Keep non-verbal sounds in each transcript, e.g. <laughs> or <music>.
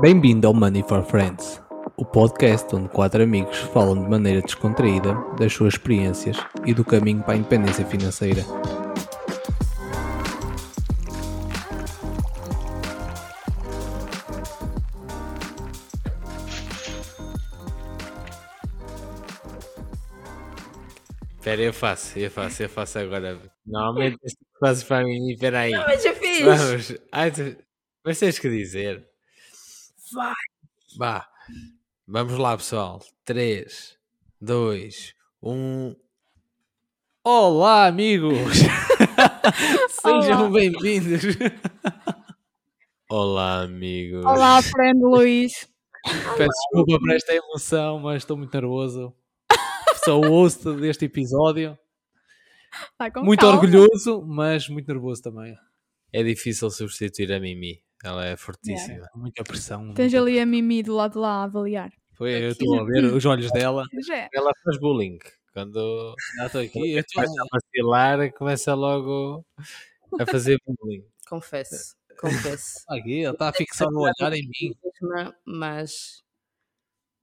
Bem-vindo ao Money for Friends, o podcast onde quatro amigos falam de maneira descontraída das suas experiências e do caminho para a independência financeira. Espera, eu faço, eu faço, eu faço agora. Normalmente que fazes para mim, espera aí. Não, mas eu fiz. Vamos. Ai, tu- Mas tens que dizer. Vá. Vamos lá, pessoal. 3, 2, 1. Olá, amigos! <laughs> Sejam bem-vindos! Olá, amigos. Olá, friend Luís. Peço desculpa por esta emoção, mas estou muito nervoso. Sou o host deste episódio. Com Muito calma. orgulhoso, mas muito nervoso também. É difícil substituir a Mimi. Ela é fortíssima. Muita pressão. Tens muita- ali a Mimi do lado de lá a avaliar. Foi, eu estou a ver <laughs> os olhos dela. <laughs> É. Ela faz bullying. Quando Já estou aqui. Eu estou- a vacilar, começa logo a <laughs> fazer bullying. Confesso, confesso. aqui, ele está a fixar o olhar em mim. Mas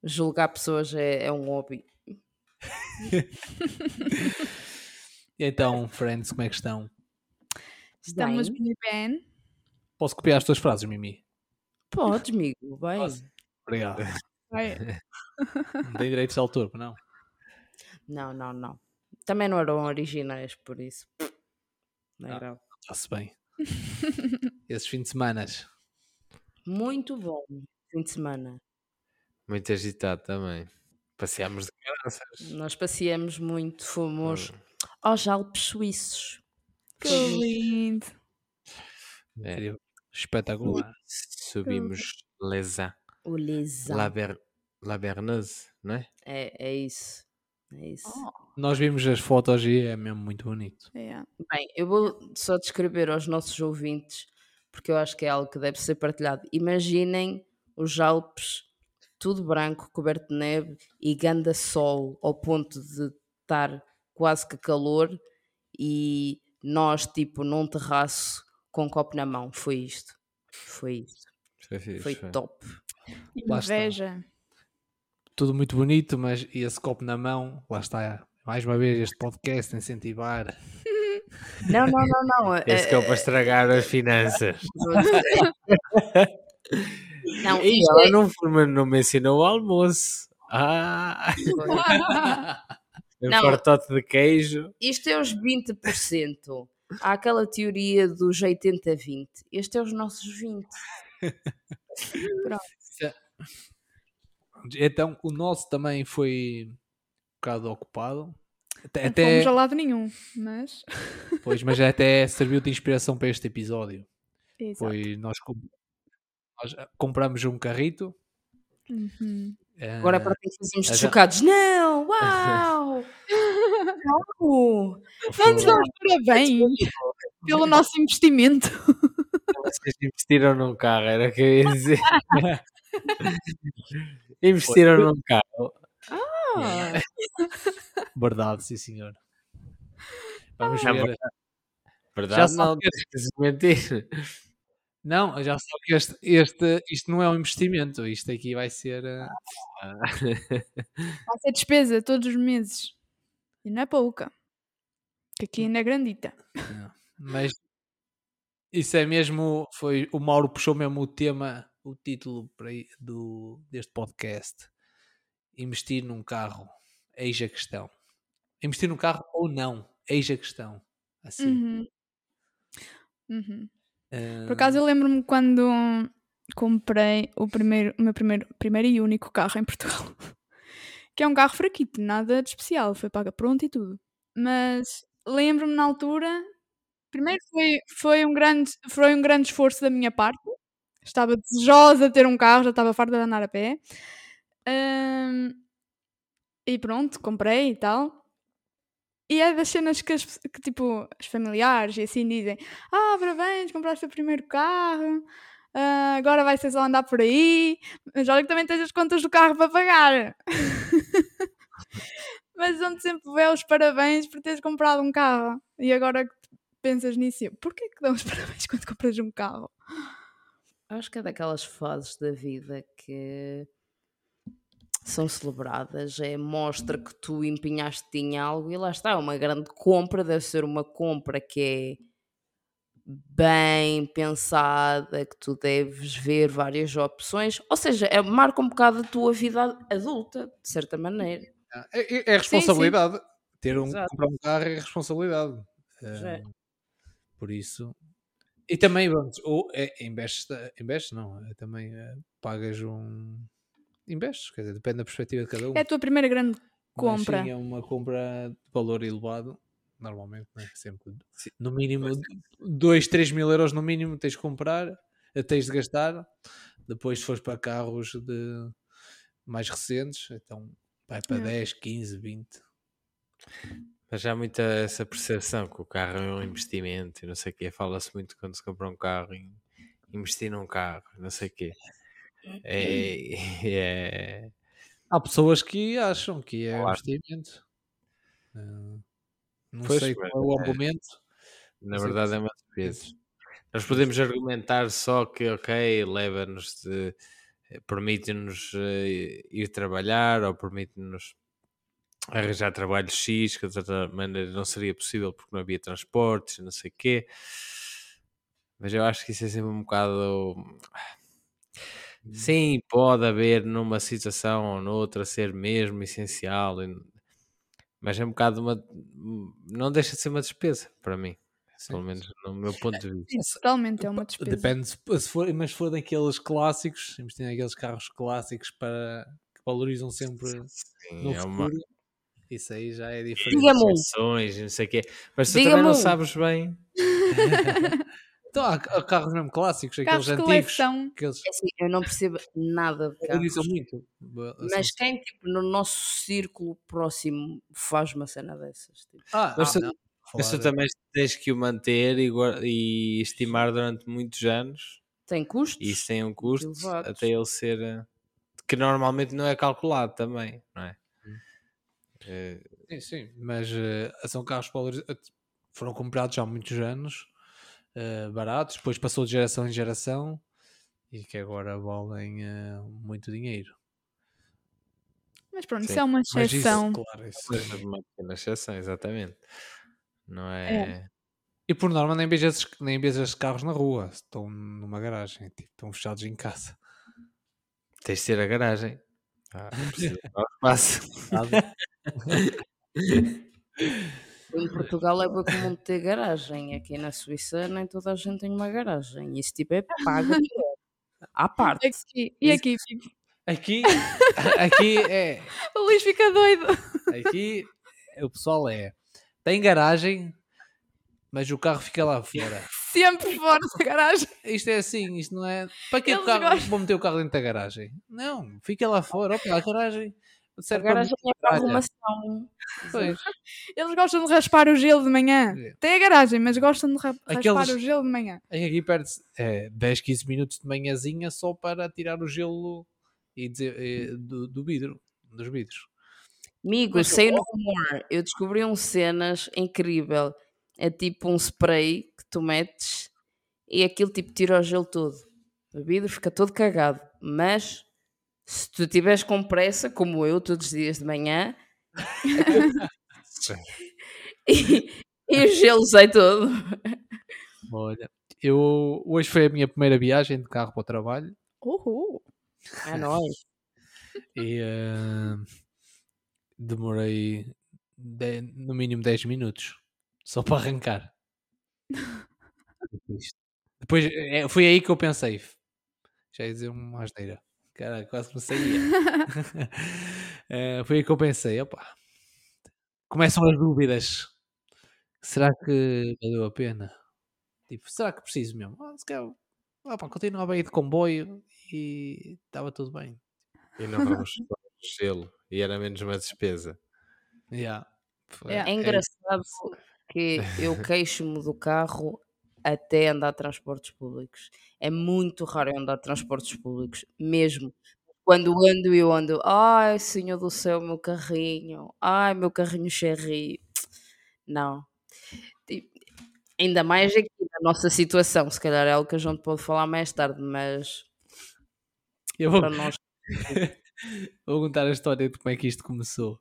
julgar pessoas é, é um hobby. E então, friends, como é que estão? Estamos Bem. bem. Posso copiar as tuas frases, Mimi? Podes, amigo, bem. Posso? Obrigado. Vai. Não tem direitos de autor, não? Não, não, não. Também não eram originais, por isso. Não Ah. era. Está-se bem. <laughs> Esses fins de semana. Muito bom. Fim de semana. Muito agitado também. Passeámos de graças. Nós passeamos muito, fomos Hum. aos Alpes Suíços. Que lindo. É, Espetacular. subimos Lesa. O Lisão. La, Ber... La Berneuse, não é? É, é isso. É isso. Nós vimos as fotos e é mesmo muito bonito. É. Bem, eu vou só descrever aos nossos ouvintes, porque eu acho que é algo que deve ser partilhado. Imaginem os Alpes, tudo branco, coberto de neve e ganda sol, ao ponto de estar quase que calor, e nós, tipo, num terraço com um copo na mão. Foi isto. Foi isto. Foi, fixe, Foi foi. top. Inveja. Tudo muito bonito, mas e esse copo na mão, lá está. Mais uma vez este podcast a incentivar. <laughs> Não, não, não, não. <laughs> Esse que é eh, o para estragar as finanças. <laughs> Não, E ela é- não, foi- não me ensinou o almoço. Ah! Um Não. fartote de queijo. Isto é os 20%. Há aquela teoria dos 80-20. Este é os nossos 20. Então o nosso também foi um bocado ocupado. Até, Não até- fomos a lado nenhum, mas. <laughs> pois, mas até serviu de inspiração para este episódio. Exato. Foi nós, nós compramos um carrito. Uhum. Agora eh, para que fazemos já- chocados. Não! Uau! <laughs> Não! Nos damos parabéns pelo nosso investimento. Vocês investiram num carro, era o que eu ia dizer. <laughs> investiram num carro. Ah, <laughs> verdade, sim senhor. Vamos Ah, ver. verdade. Já não, desmentir. Não, já sabe que este, este, isto não é um investimento. Isto aqui vai ser. eh, Vai ser despesa todos os meses. E não é pouca. Que aqui ainda é grandita. <laughs> Mas isso é mesmo. Foi, o Mauro puxou mesmo o tema, o título do, deste podcast. Investir num carro. Eis a questão. Investir num carro ou não? Eis a questão. Assim. Uhum. Uhum. Por acaso eu lembro-me quando comprei o, primeiro, o meu primeiro, primeiro e único carro em Portugal. <laughs> Que é um carro fraquito, nada de especial, foi paga pronto e tudo. Mas lembro-me na altura, primeiro foi, foi, um grande, foi um grande esforço da minha parte. Estava desejosa de ter um carro, já estava farta de andar a pé. Ahm, e pronto, comprei e tal. E é das cenas que, as, que, tipo, os familiares e assim dizem: Ah, parabéns, compraste o primeiro carro, ah, agora vai ser só andar por aí, mas olha que também tens as contas do carro para pagar. <laughs> mas onde sempre vê os parabéns por teres comprado um carro. E agora que pensas nisso, porquê que dão os <laughs> parabéns quando compras um carro? Acho que é daquelas fases da vida que são celebradas. É mostra que tu empenhaste em algo e lá está. Uma grande compra deve ser uma compra que é bem pensada, que tu deves ver várias opções. Ou seja, é, marca um bocado a tua vida adulta, de certa maneira. Ah, É, é- é responsabilidade. Ter um, Exato. comprar um carro é responsabilidade. É. Ah, por isso. E também, pronto, ou é, investes, investes, não, é também eh, pagas um. Investes, quer dizer, depende da perspectiva de cada um. É a tua primeira grande Mas compra. sim, é uma compra de valor elevado, normalmente, né? sempre. No mínimo, 2, 3 mil euros no mínimo tens de comprar, eh, tens de gastar. Depois, se fores para carros de mais recentes, então vai para É. 10, 15, 20. Mas já há muita essa percepção que o carro é um investimento e não sei o quê. Fala-se muito quando se compra um carro em investir num carro, não sei o quê. É, <laughs> é- Há pessoas que acham que é Claro. investimento. Ah, não Pois, sei mas qual é o é- argumento. na é verdade é uma despesa. Nós podemos argumentar só que, ok, leva-nos de. permite-nos eh, ir trabalhar ou permite-nos arranjar trabalho X, que de outra maneira não seria possível porque não havia transportes, não sei o quê. Mas eu acho que isso é sempre um bocado. Sim, pode haver numa situação ou noutra ser mesmo essencial, mas é um bocado uma. Não deixa de ser uma despesa para mim, Sim. pelo menos no meu ponto de vista. Sim, Totalmente é uma despesa. Depende se se for, mas se for daqueles clássicos, investir naqueles carros clássicos para que valorizam sempre Sim, no é uma. futuro, isso aí já é diferente. Diga-me não sei o quê. Mas tu também não sabes bem. <laughs> Então há, há carros mesmo clássicos, Carros aqueles de antigos, coleção. aqueles É assim, eu não percebo nada de carros. muito. Mas quem, tipo, no nosso círculo próximo faz uma cena dessas? Tipo? ah, Mas ah, tu- não, Mas tu falar- também tens que o manter e, e estimar durante muitos anos. Tem custos? E isso tem um custo elevados. até ele ser. eh, que normalmente não é calculado também, não é? Eh, Sim, sim, mas eh, são carros foram comprados já há muitos anos, eh, baratos, depois passou de geração em geração e que agora valem eh, muito dinheiro. Mas pronto, Sim. isso é uma Mas isso, exceção. claro, isso é uma pequena exceção, exatamente. Não é. E por norma nem vejo esses, nem esses carros na rua, estão numa garagem, tipo, estão fechados em casa. Tens de ter a garagem. Ah, precisa um <laughs> espaço. <laughs> Em Portugal é bem comum ter garagem. Aqui na Suíça nem toda a gente tem uma garagem. Isso tipo é paga à parte. Aqui, e aqui, Aqui, aqui é, <laughs> o Luís fica doido. aqui o pessoal é, tem garagem, mas o carro fica lá fora. Sempre fora da garagem. Isto é assim, isto não é. Para que o carro, gostam. vou meter o carro dentro da garagem? Não, fica lá fora. Opa, a garagem Garagem é para Olha. arrumação. Pois. <laughs> Eles gostam de raspar o gelo de manhã. É. Tem a garagem, mas gostam de ra- raspar Aqueles- o gelo de manhã. É aqui perde-se é, 10, 15 minutos de manhãzinha só para tirar o gelo e dizer, eh, do, do vidro, dos vidros. Amigo, sei no humor. Eu descobri um cenas incrível. É tipo um spray que tu metes e aquilo tipo tira o gelo todo. O vidro fica todo cagado. Mas se tu tiveres com pressa, como eu, todos os dias de manhã, <laughs> e, e o gelo sai todo. Olha, eu, hoje foi a minha primeira viagem de carro para o trabalho Uhul. <laughs> Ah, não e eh, demorei de- no mínimo 10 minutos só para arrancar. <laughs> Depois é, foi aí que eu pensei, já ia dizer uma asneira, cara, quase que me saía. <laughs> Eh, foi aí que eu pensei, opa, começam as dúvidas. Será que valeu a pena? Tipo, será que preciso mesmo? Ah, se calhar, opa, continuava a ir de comboio e estava tudo bem. E não vamos gelo. E era menos uma despesa. Yeah. Yeah. É engraçado que eu queixo-me do carro até andar de transportes públicos. É muito raro eu andar de transportes públicos, mesmo. Quando ando, eu ando, ai, senhor do céu, meu carrinho, ai, meu carrinho cherry. Não. Ainda mais aqui na nossa situação, se calhar é algo que a gente pode falar mais tarde, mas Eu vou, nós. <laughs> vou contar a história de como é que isto começou.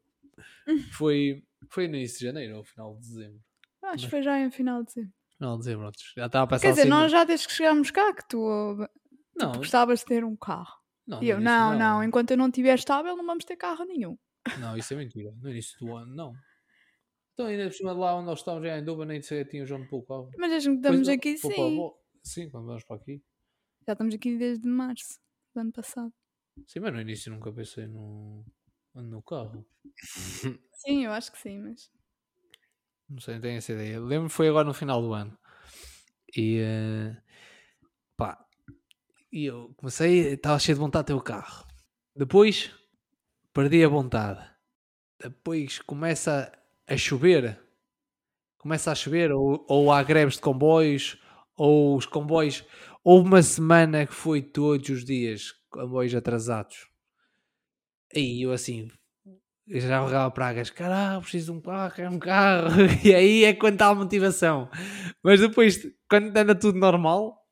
Foi, foi no início de janeiro ou final de dezembro. Acho que foi já em final de dezembro. De dezembro, pronto. já estava a passar Quer dizer, assim, nós já desde que chegámos cá que tu Não, gostavas de ter um carro. não, E eu, início não, não, enquanto eu não estiver estável não vamos ter carro nenhum. Não, isso é mentira. No início do ano, não. Então, ainda por cima de lá onde nós estávamos, já em Duba, nem sequer tinha onde pôr o carro. Mas desde que estamos aqui, a sim. avó. Sim, quando vamos para aqui. Já estamos aqui desde março do ano passado. Sim, mas no início nunca pensei no, no carro. <laughs> Sim, eu acho que sim, mas. Não sei, não tenho essa ideia. Lembro-me foi agora no final do ano. E eh, pá, e eu comecei, estava cheio de vontade de ter o carro. Depois perdi a vontade. Depois começa a chover. Começa a chover, ou, ou há greves de comboios, ou os comboios. Houve uma semana que foi todos os dias comboios atrasados. Aí eu assim, eu já rogava pragas, caralho, preciso de um carro, quero um carro. <laughs> E aí é quando está a motivação. Mas depois, quando anda tudo normal,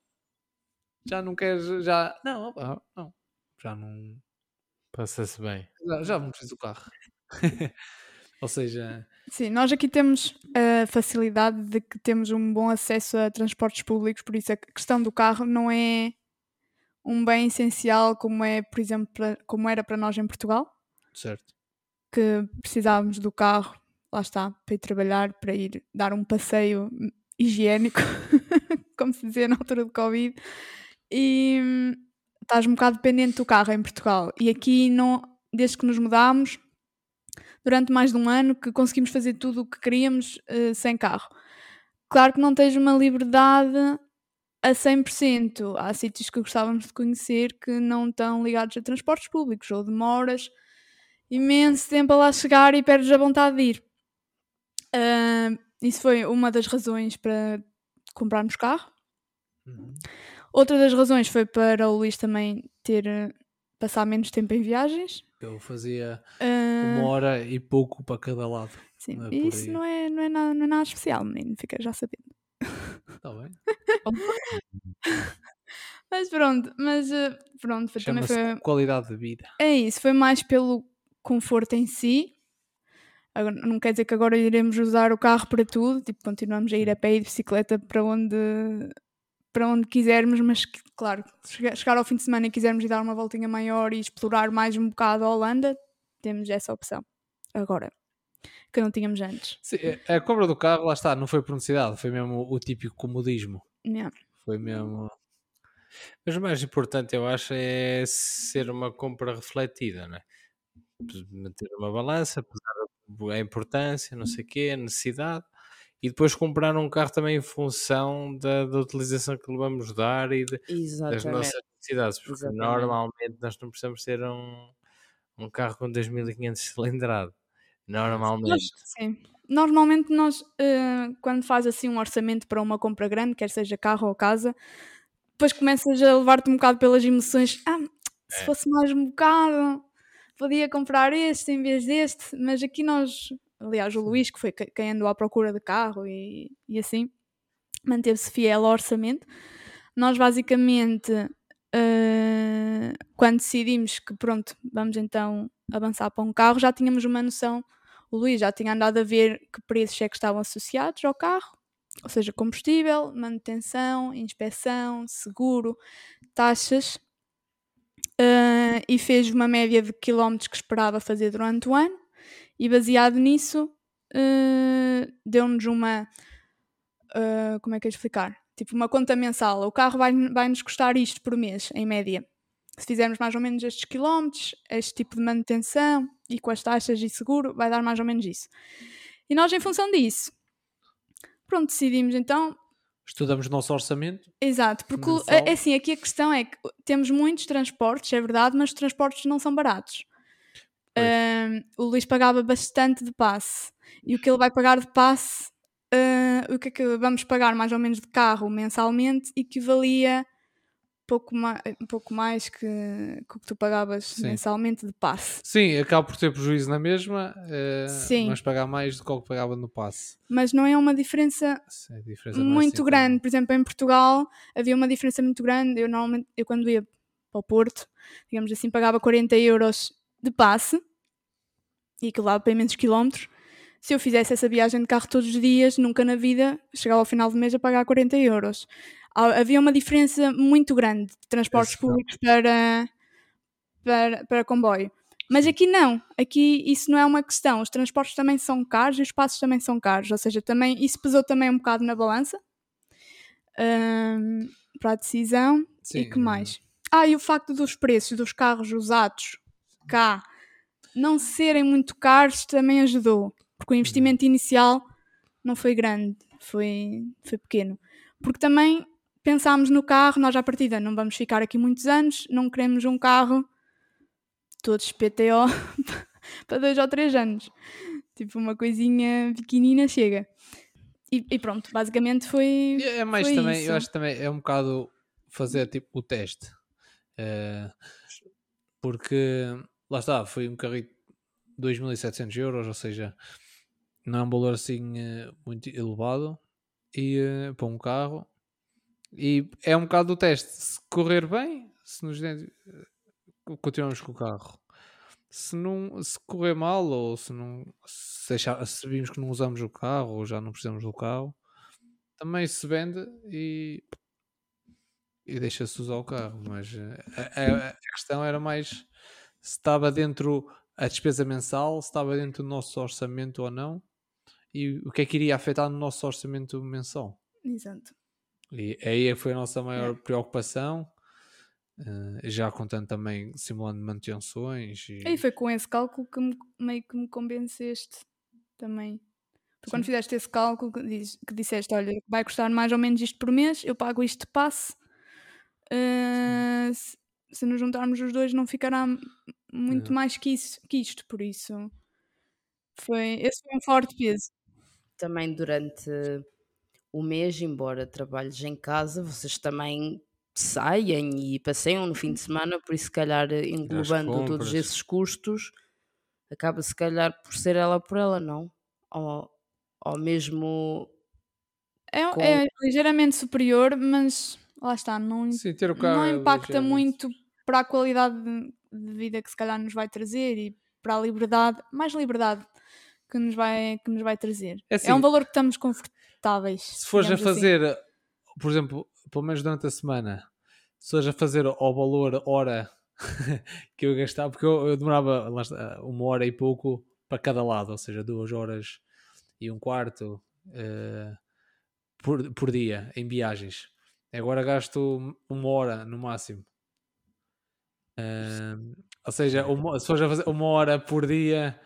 já não queres, já, não, opa, não, já não, Passa-se bem. já, já não preciso do carro. <laughs> Ou seja, Sim, nós aqui temos a facilidade de que temos um bom acesso a transportes públicos, por isso a questão do carro não é um bem essencial como é, por exemplo, como era para nós em Portugal, certo. Que precisávamos do carro, lá está, para ir trabalhar, para ir dar um passeio higiênico, <laughs> como se dizia na altura do Covid, e estás um bocado dependente do carro em Portugal. E aqui, não, desde que nos mudámos, durante mais de um ano, que conseguimos fazer tudo o que queríamos eh, sem carro. Claro que não tens uma liberdade a 100%. Há sítios que gostávamos de conhecer que não estão ligados a transportes públicos ou demoras imenso tempo a lá chegar e perdes a vontade de ir. Ah, isso foi uma das razões para comprarmos carro. Uhum. Outra das razões foi para o Luís também ter eh, passar menos tempo em viagens. Eu fazia Ah, uma hora e pouco para cada lado. sim, é isso não é, não, é nada, não é nada especial, menino, fica já sabendo. Está bem? <laughs> Mas pronto, mas eh, pronto, também foi, qualidade de vida. É isso, foi mais pelo conforto em si. Não quer dizer que agora iremos usar o carro para tudo, tipo, continuamos a ir a pé e de bicicleta para onde, para onde quisermos, mas claro, chegar, ao fim de semana e quisermos ir dar uma voltinha maior e explorar mais um bocado a Holanda, temos essa opção. Agora, que não tínhamos antes. Sim, a a compra do carro, lá está, não foi por necessidade, foi mesmo o típico comodismo. Yeah. Foi mesmo. Mas o mais importante, eu acho, é ser uma compra refletida, não é? Meter uma balança, pesar a importância, não sei o quê, a necessidade, e depois comprar um carro também em função da, da utilização que lhe vamos dar e de- das nossas necessidades, porque Exatamente. normalmente nós não precisamos ter um, um carro com 2500 cilindrado. Normalmente. Nós, sim. Normalmente nós, eh, quando faz assim um orçamento para uma compra grande, quer seja carro ou casa, depois começas a levar-te um bocado pelas emoções. Ah, se É. fosse mais um bocado, podia comprar este em vez deste. Mas aqui nós, aliás, o Luís, que foi que- quem andou à procura de carro e, e assim, manteve-se fiel ao orçamento. Nós basicamente, eh, quando decidimos que pronto, vamos então avançar para um carro, já tínhamos uma noção. O Luís já tinha andado a ver que preços é que estavam associados ao carro, ou seja, combustível, manutenção, inspeção, seguro, taxas, eh, e fez uma média de quilómetros que esperava fazer durante o ano, e baseado nisso, eh, deu-nos uma. eh, como é que de explicar? Tipo, uma conta mensal. O carro vai, vai nos custar isto por mês, em média. Se fizermos mais ou menos estes quilómetros, este tipo de manutenção e com as taxas e seguro, vai dar mais ou menos isso. E nós, em função disso, pronto, decidimos então Estudamos o nosso orçamento. Exato, porque Mensal. é, é assim, aqui a questão é que temos muitos transportes, é verdade, mas os transportes não são baratos. Ahm, o Luís pagava bastante de passe e o que ele vai pagar de passe, ah, o que é que vamos pagar mais ou menos de carro mensalmente, equivalia pouco, ma um pouco mais que, que o que tu pagavas Sim. mensalmente de passe. Sim, acaba por ter prejuízo na mesma, Sim. mas pagar mais do que o que pagava no passe. Mas não é uma diferença Sim, a diferença é muito assim grande. Por exemplo, em Portugal havia uma diferença muito grande. Eu normalmente, eu quando ia para o Porto, digamos assim, pagava 40 euros de passe e aquilo dava para imensos quilómetros. Se eu fizesse essa viagem de carro todos os dias, nunca na vida chegava ao final do mês a pagar 40 euros. Havia uma diferença muito grande de transportes públicos para, para, para comboio. Mas aqui não, aqui isso não é uma questão. Os transportes também são caros e os passos também são caros, ou seja, também isso pesou também um bocado na balança hum, para a decisão. Sim, e que hum. mais? Ah, e o facto dos preços dos carros usados cá não serem muito caros também ajudou, porque o investimento inicial não foi grande, foi, foi pequeno. Porque também pensámos no carro, nós à partida não vamos ficar aqui muitos anos, não queremos um carro todos PTO <laughs> para dois ou três anos. Tipo, uma coisinha pequenina chega. E, e pronto, basicamente foi. É mais foi também, isso. eu acho que também é um bocado fazer tipo o teste. Eh, porque lá está, foi um carrito de 2.700 euros, ou seja, não é um valor assim eh, muito elevado e, eh, para um carro. E é um bocado o teste. Se correr bem, se nos eh, continuamos com o carro. Se, não, se correr mal ou se não se, achar, se vimos que não usamos o carro ou já não precisamos do carro, também se vende e, e deixa-se usar o carro. Mas eh, a, a- a questão era mais se estava dentro a despesa mensal, se estava dentro do nosso orçamento ou não, e o que é que iria afetar no nosso orçamento mensal. Exato. E aí foi a nossa maior preocupação, eh, já contando também simulando manutenções. E, E foi com esse cálculo que me- meio que me convenceste também. Tu quando fizeste esse cálculo que, diz- que disseste, olha, vai custar mais ou menos isto por mês, eu pago isto de passe. eh, se, se nos juntarmos os dois não ficará muito É. mais que, isso, que isto, por isso foi, esse foi um forte peso. Também durante o mês, embora trabalhes em casa, vocês também saem e passeiam no fim de semana, por isso, se calhar, englobando todos esses custos, acaba se calhar por ser ela por ela, não? Ou, ou mesmo. É, Com- é ligeiramente superior, mas lá está, não, Sim, ter o carro não é impacta muito para a qualidade de, vida que se calhar nos vai trazer e para a liberdade, mais liberdade que nos vai, que nos vai trazer. É É, assim, um valor que estamos confortáveis. Se fores a assim. fazer, por exemplo, pelo menos durante a semana, se fores a fazer ao valor hora <laughs> que eu gastava, porque eu, eu demorava uma hora e pouco para cada lado, ou seja, duas horas e um quarto eh, por, por dia em viagens. Agora gasto uma hora no máximo. Eh, ou seja, uma, se fores a fazer uma hora por dia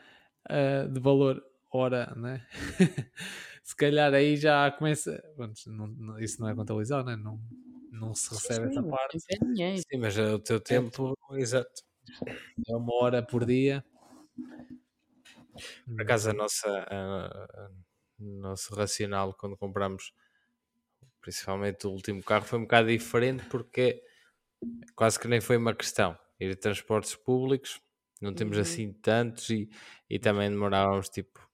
eh, de valor hora, né? <laughs> se calhar aí já começa. não- não- isso não é contabilizado, né? não, não se recebe essa Sim, parte. é. Sim, mas é o teu tempo, exato. É uma hora por dia. Por acaso a nossa, a- a- nosso racional quando compramos principalmente o último carro foi um bocado diferente porque quase que nem foi uma questão. Ir de transportes públicos, não temos Uhum. assim tantos e, e também demorávamos tipo,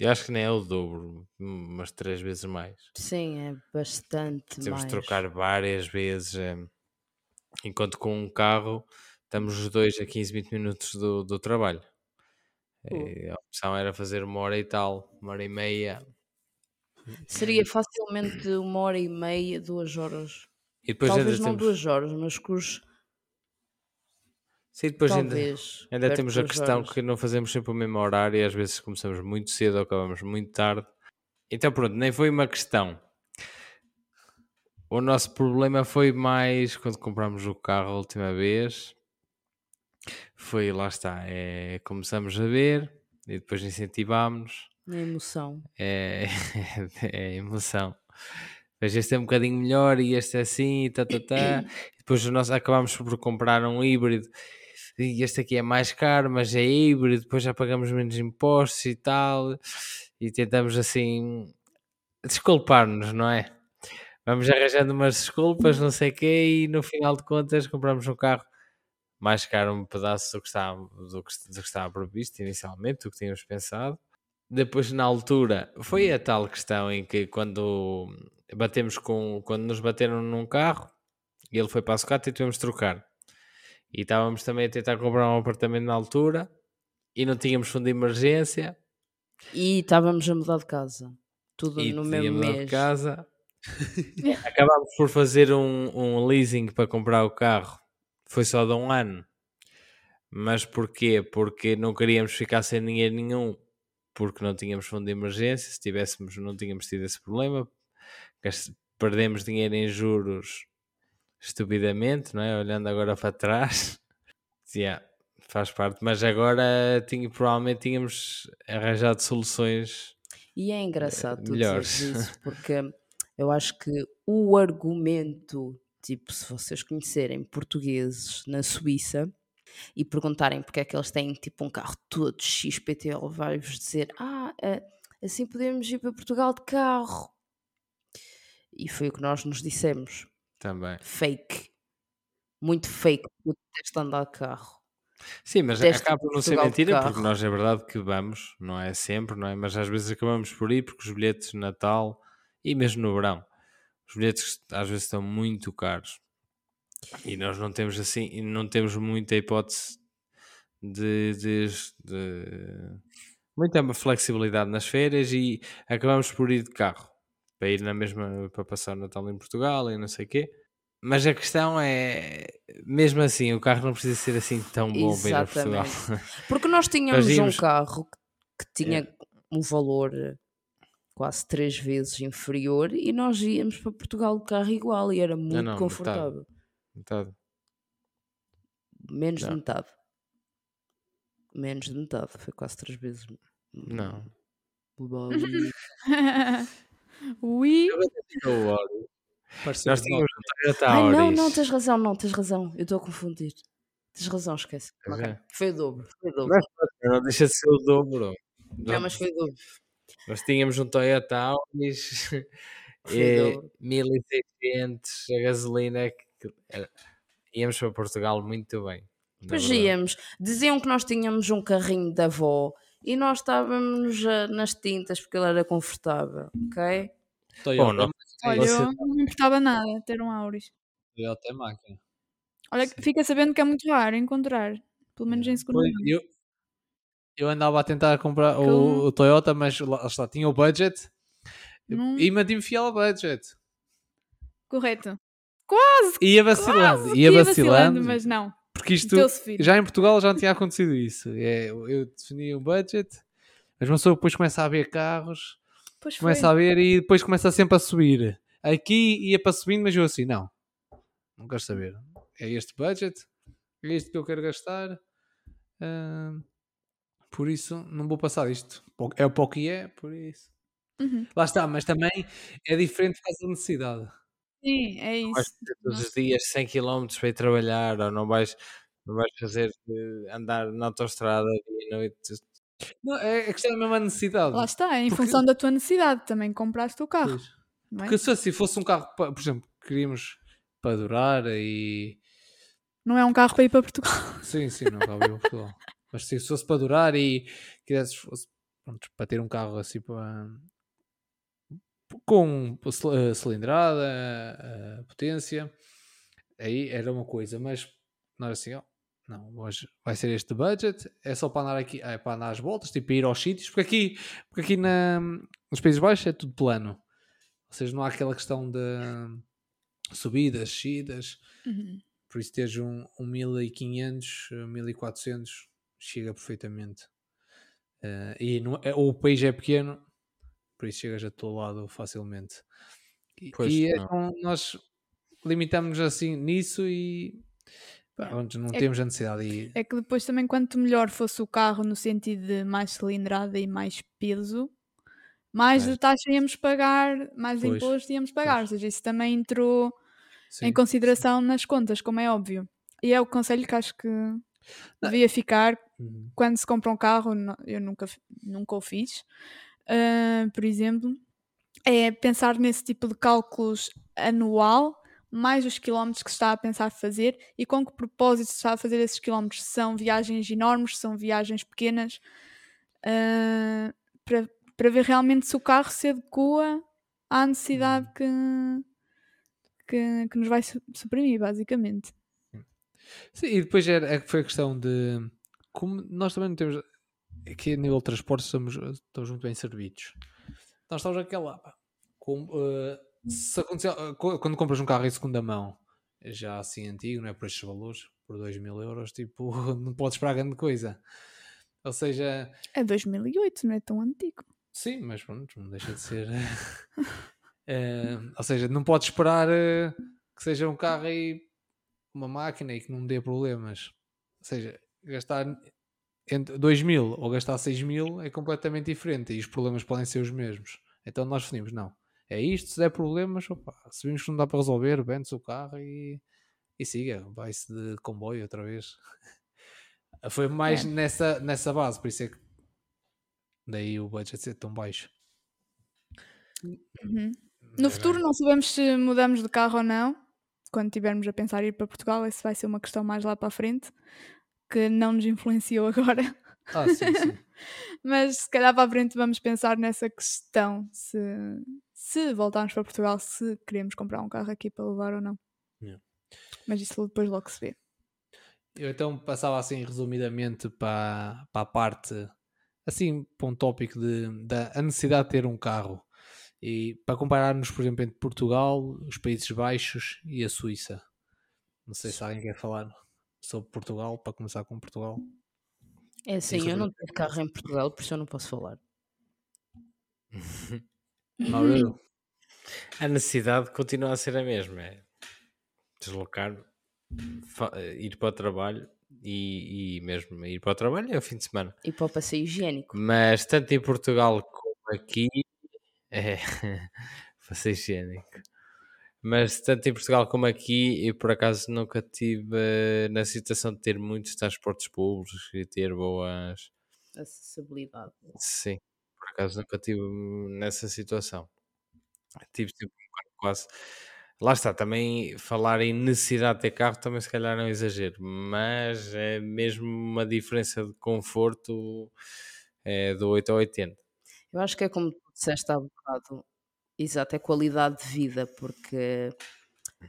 eu acho que nem é o dobro, umas três vezes mais. Sim, é bastante Temos mais. de trocar várias vezes. eh, enquanto com um carro estamos os dois a 15, 20 minutos do, do trabalho. E a opção era fazer uma hora e tal, uma hora e meia. Seria facilmente uma hora e meia, duas horas. E depois Talvez não temos, duas horas, mas com os. Sim, depois ainda, talvez. ainda perto temos a questão horas. que não fazemos sempre o mesmo horário e às vezes começamos muito cedo ou acabamos muito tarde. Então pronto, nem foi uma questão. O nosso problema foi mais quando comprámos o carro a última vez. Foi, lá está, é, começamos a ver e depois incentivámos. Na emoção. É, <laughs> é emoção. Mas este é um bocadinho melhor e este é assim, e tá, tá, tá. E <coughs> depois nós acabámos por comprar um híbrido. E este aqui é mais caro, mas é híbrido. Depois já pagamos menos impostos e tal. E tentamos assim desculpar-nos, não é? vamos arranjando umas desculpas, não sei o quê, e no final de contas compramos um carro mais caro um pedaço do que estava, do que, do que estava previsto inicialmente, do que tínhamos pensado. Depois, na altura, foi a tal questão em que quando batemos com, quando nos bateram num carro, ele foi para a sucata e tivemos de trocar. E estávamos também a tentar comprar um apartamento na altura e não tínhamos fundo de emergência E estávamos a mudar de casa. Tudo e no mesmo mudado de mês. casa. <laughs> Acabámos por fazer um, um leasing para comprar o carro. Foi só de um ano. Mas porquê? Porque não queríamos ficar sem dinheiro nenhum, porque não tínhamos fundo de emergência. Se tivéssemos, não tínhamos tido esse problema. Perdemos dinheiro em juros estupidamente, não é? Olhando agora para trás. <laughs> Yeah, faz parte. Mas agora tinha, provavelmente tínhamos arranjado soluções E é engraçado tu melhores. isso, <laughs> porque eu acho que o argumento, tipo, se vocês conhecerem portugueses na Suíça e perguntarem porque é que eles têm tipo um carro todo XPTO, vai-vos dizer: Ah, eh, assim podemos ir para Portugal de carro. E foi o que nós nos dissemos. Também. Fake. Muito fake. Eu detesto andar de carro. Sim, mas Deste acaba por não ser mentira, porque nós é verdade que vamos, não é sempre, não é? Mas às vezes acabamos por ir, porque os bilhetes de Natal e mesmo no verão, os bilhetes às vezes estão muito caros. E nós não temos assim, não temos muita hipótese de, de, de- muita flexibilidade nas férias e acabamos por ir de carro para ir na mesma para passar o Natal em Portugal e não sei o quê. Mas a questão é, mesmo assim, o carro não precisa ser assim tão bom para ir a Portugal. Porque nós tínhamos íamos- um carro que, tinha um valor eh, quase três vezes inferior e nós íamos para Portugal de carro igual e era muito não, metade. confortável. Metade. Menos Não. de metade. Menos de metade. Foi quase três vezes. Não. Ui, Pareceu Nós tínhamos um Toyota Ai, não, Auris. não, tens razão, não, tens razão. Eu estou a confundir. Tens razão, esquece. Pois Ok, é. Foi o dobro. Foi o dobro. Mas não deixa de ser o dobro. Não, mas foi o dobro. Nós tínhamos um Toyota Auris e o dobro. 1600 a gasolina que era- íamos para Portugal muito bem. Pois íamos. Diziam que nós tínhamos um carrinho da avó e nós estávamos ah, nas tintas porque ele era confortável, ok? Toyota, Bom, não- olha, Você- eu não me importava nada ter um Auris. Toyota é máquina. Olha, fica sabendo que é muito raro encontrar, pelo menos em Pois, mão. eu, eu andava a tentar comprar Que o, o Toyota, mas lá está, tinha o budget Não- e mantive fiel ao budget. Correto. Quase, Ia vacilando, quase ia que vacilando, mas não. Porque isto já em Portugal já não tinha acontecido isso. É, eu defini o budget, mas uma pessoa depois começa a ver carros, Pois foi. começa a ver e depois começa sempre a subir. Aqui ia para subindo, mas eu assim, não, não quero saber. É este budget, é isto que eu quero gastar. ah, por isso, não vou passar isto. É o pouco que é, por isso. Uhum. Lá está, mas também é diferente por causa da necessidade. Sim, é vais isso. ter todos os dias 100 km para ir trabalhar ou não vais, não vais fazer eh, andar na autostrada e noite. Não, é a questão da mesma necessidade. Lá está, em Porque- função da tua necessidade, também compraste o carro. É? Porque se assim fosse um carro, por exemplo, que queríamos para durar e. Não é um carro para ir para Portugal. Sim, sim, não cabe em Portugal. <laughs> Mas se fosse para durar e quisesses fosse pronto, para ter um carro assim para. Com eh, cilindrada, eh, potência, aí era uma coisa, mas nós assim, ó, não, hoje vai ser este budget, é só para andar aqui, é para andar às voltas, tipo ir aos sítios, porque aqui, porque aqui na, nos Países Baixos é tudo plano, ou seja, não há aquela questão de subidas, descidas, Uhum. por isso teres um, um 1500, eh, 1400 chega perfeitamente. Eh, e não, é- o país é pequeno, por isso chegas a todo lado facilmente. E, Pois, e não. então nós limitamos assim nisso e pá, pronto, não É- temos a necessidade de ir. É que depois também quanto melhor fosse o carro no sentido de mais cilindrada e mais peso, mais Pois. de taxa íamos pagar, mais Pois, imposto íamos pagar. Ou seja, isso também entrou Sim. em consideração nas contas, como é óbvio. E é o conselho que acho que devia ficar Uhum. quando se compra um carro, eu nunca, nunca o fiz, ah, por exemplo, é pensar nesse tipo de cálculos anual, mais os quilómetros que se está a pensar fazer e com que propósito se está a fazer esses quilómetros. São viagens enormes, são viagens pequenas, ah, para, para ver realmente se o carro se adequa à necessidade que, que, que nos vai su- suprimir, basicamente. Sim, e depois era, é foi a questão de como nós também não temos aqui a nível de transporte estamos, estamos muito bem servidos. Nós estamos aquela pá, com, eh, se acontecer, eh, quando compras um carro em segunda mão já assim antigo, não é por estes valores, por 2 mil euros, tipo, <laughs> não podes esperar grande coisa. Ou seja, É 2008, não é tão antigo. Sim, mas pronto, não deixa de ser. <laughs> eh, ou seja, não podes esperar eh, que seja um carro aí, uma máquina e que não dê problemas. Ou seja, gastar entre 2 mil ou gastar 6 mil é completamente diferente e os problemas podem ser os mesmos. Então nós definimos, não, é isto, se der problemas, opa, se vimos que não dá para resolver, vende-se o carro e, e siga, vai-se de comboio outra vez. <laughs> Foi mais É. nessa, nessa base, por isso é que daí o budget ser tão baixo. Uhum. No É futuro bem. não sabemos se mudamos de carro ou não. Quando estivermos a pensar em ir para Portugal, essa vai ser uma questão mais lá para a frente, que não nos influenciou agora. <laughs> Ah, sim, sim. Mas se calhar para a frente vamos pensar nessa questão, se, se voltarmos para Portugal, se queremos comprar um carro aqui para levar ou não. Yeah. Mas isso depois logo se vê. Eu então passava assim resumidamente para, para a parte, assim, para um tópico de, da a necessidade de ter um carro. E para compararmos, por exemplo, entre Portugal, os Países Baixos e a Suíça. Não sei se alguém quer falar sobre Portugal, para começar com Portugal. É assim, eu não tenho carro em Portugal, por isso eu não posso falar. <laughs> Mauro, A necessidade continua a ser a mesma, é deslocar, fa- ir para o trabalho e, e mesmo ir para o trabalho é o fim de semana. E para o passeio higiênico. Mas tanto em Portugal como aqui é <laughs> ser higiênico. Mas tanto em Portugal como aqui, eu por acaso nunca tive eh, na situação de ter muitos transportes públicos e ter boas. Acessibilidade. Sim, por acaso nunca tive nessa situação. Tive um bocado quase. Lá está, também falar em necessidade de ter carro também se calhar não é um exagero, mas é mesmo uma diferença de conforto é, do 8 ao 80. Eu acho que é como tu disseste há bocado, exato, é qualidade de vida, porque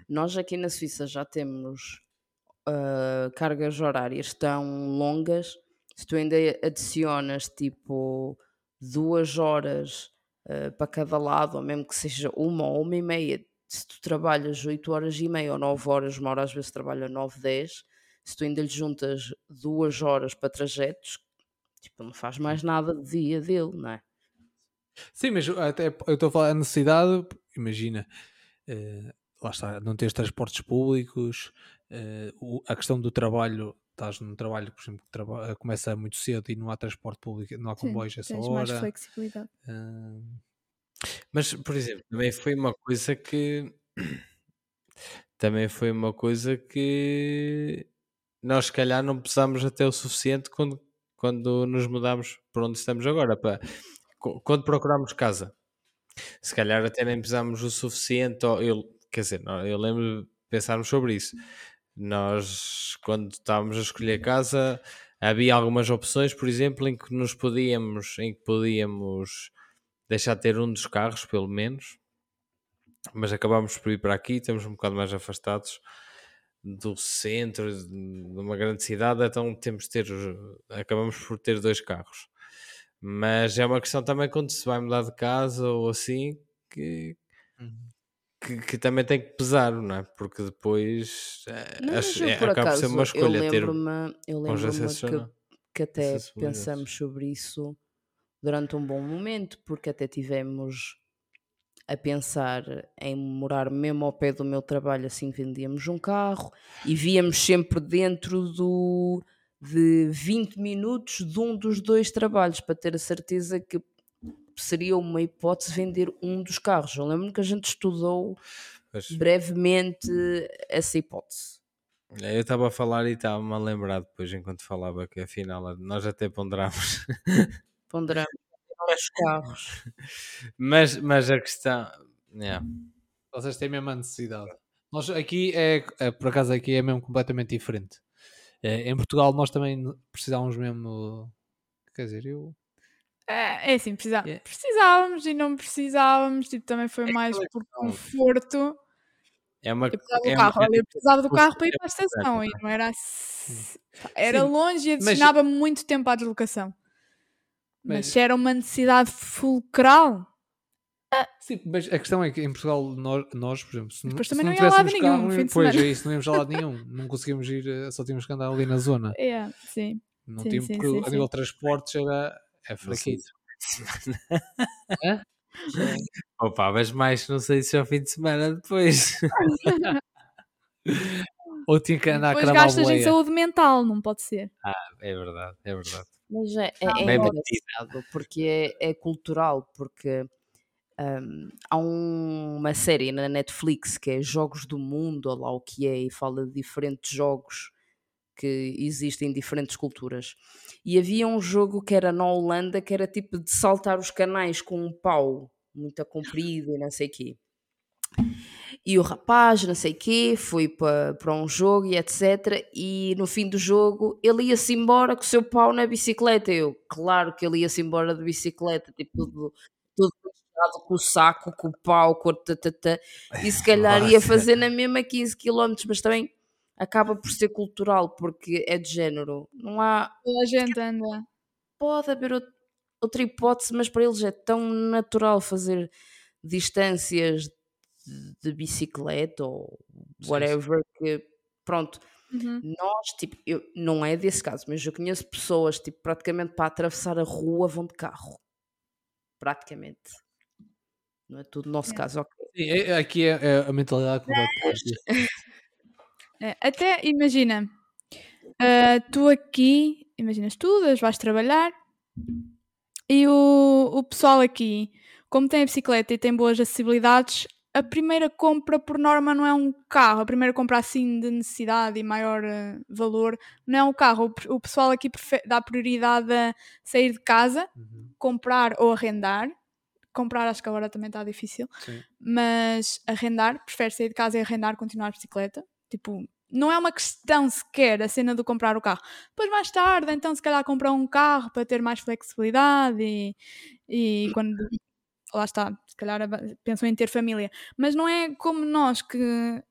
nós aqui na Suíça já temos ah, cargas horárias tão longas, se tu ainda adicionas tipo duas horas ah, para cada lado, ou mesmo que seja uma ou uma e meia, se tu trabalhas 8 horas e meia ou 9 horas, uma hora às vezes trabalha 9, 10, se tu ainda lhe juntas duas horas para trajetos, tipo, não faz mais nada de dia dele, não é? Sim, mas até eu estou a falar da necessidade, imagina, eh, lá está, não tens transportes públicos, eh, o- a questão do trabalho, estás num trabalho, por exemplo, que traba- começa muito cedo e não há transporte público, não há comboios essa tens mais hora. flexibilidade. eh, Mas, por exemplo, também foi uma coisa que também foi uma coisa que nós se calhar não pesámos até o suficiente quando, quando nos mudámos para onde estamos agora, co- quando procurámos casa. Se calhar até nem pesámos o suficiente, eu, quer dizer, eu lembro de pensarmos sobre isso. Nós, quando estávamos a escolher casa, havia algumas opções, por exemplo, em que nos podíamos, em que podíamos deixar de ter um dos carros, pelo menos, mas acabámos por ir para aqui, estamos um bocado mais afastados do centro de uma grande cidade, então temos ter, acabamos por ter dois carros. Mas é uma questão também quando se vai mudar de casa ou assim que, que, que também tem que pesar, não é? Porque depois eh, Não, mas acho- eu, é- por acaba por ser uma eu escolha ter lembro-me eu lembro-me que, que até pensamos sobre isso durante um bom momento, porque até tivemos a pensar em morar mesmo ao pé do meu trabalho, assim vendíamos um carro e víamos sempre dentro do de 20 minutos de um dos dois trabalhos para ter a certeza que seria uma hipótese vender um dos carros. Eu lembro que a gente estudou Pois, brevemente essa hipótese. eu estava a falar e estava-me a lembrar depois enquanto falava que afinal nós até ponderámos <laughs> Ponderamos. os carros. Mas, mas a questão. yeah. Vocês têm mesmo a necessidade. Nós aqui é, é, por acaso aqui é mesmo completamente diferente. É, em Portugal nós também precisávamos mesmo. Quer dizer, eu. É, é assim, Yeah. precisávamos e não precisávamos, tipo, também foi É mais aquela por conforto. É uma. Eu precisava do é carro, uma- eu precisava do carro para ir para a estação e não era assim. Era Sim, longe e mas- adicionava muito tempo à deslocação. Mas, Mas- se era uma necessidade fulcral, Sim, mas a questão é que em Portugal nós, nós por exemplo, se, Depois se não tivéssemos nenhum carro, pois é isso, não íamos a lado nenhum. <laughs> Não conseguimos ir, eh, só tínhamos que andar ali na zona. é, sim. Não Sim, tínhamos, sim, porque sim, a sim. nível de transportes era é fraquito. <laughs> Opa, mas mais não sei se é ao fim de semana depois. <laughs> Ou tinha que andar a Depois cravar a gastas em saúde mental, não pode ser. É verdade, é verdade. Mas é, é, é engraçado porque é, é cultural, porque hum, há um- uma série na Netflix que é Jogos do Mundo, ou lá o que é, e fala de diferentes jogos que existem em diferentes culturas. E havia um jogo que era na Holanda que era tipo de saltar os canais com um pau muito comprido e não sei o quê. E o rapaz, não sei o quê, foi para para um jogo e etc. E no fim do jogo ele ia-se embora com o seu pau na bicicleta. Eu, claro que ele ia-se embora de bicicleta, tipo, tudo, tudo misturado com o saco, com o pau, com o tatatá. E se calhar ia fazer na mesma 15 km, mas também acaba por ser cultural, porque é de género. Não há. Toda a gente anda. Pode haver out- outra hipótese, mas para eles é tão natural fazer distâncias de, de bicicleta ou sim. whatever que. Pronto, Uhum. nós, tipo, eu, não é desse caso, mas eu conheço pessoas, tipo, praticamente para atravessar a rua vão de carro. Praticamente. Não é tudo o nosso Yeah. caso, ok. Sim, é- é- aqui é, é a mentalidade completamente diferente. <laughs> É, até imagina, ah, tu aqui, imagina, estudas, vais trabalhar e o, o pessoal aqui, como tem a bicicleta e tem boas acessibilidades, a primeira compra por norma não é um carro, a primeira compra assim de necessidade e maior ah, valor não é um carro. O, o pessoal aqui dá prioridade a sair de casa, Uhum, comprar ou arrendar. Comprar acho que agora também está difícil sim. mas arrendar, prefere sair de casa e arrendar, continuar a bicicleta. Tipo, não é uma questão sequer a cena do comprar o carro. Depois, mais tarde, então, se calhar comprar um carro para ter mais flexibilidade e, e quando. Lá está, se calhar pensam em ter família. Mas não é como nós que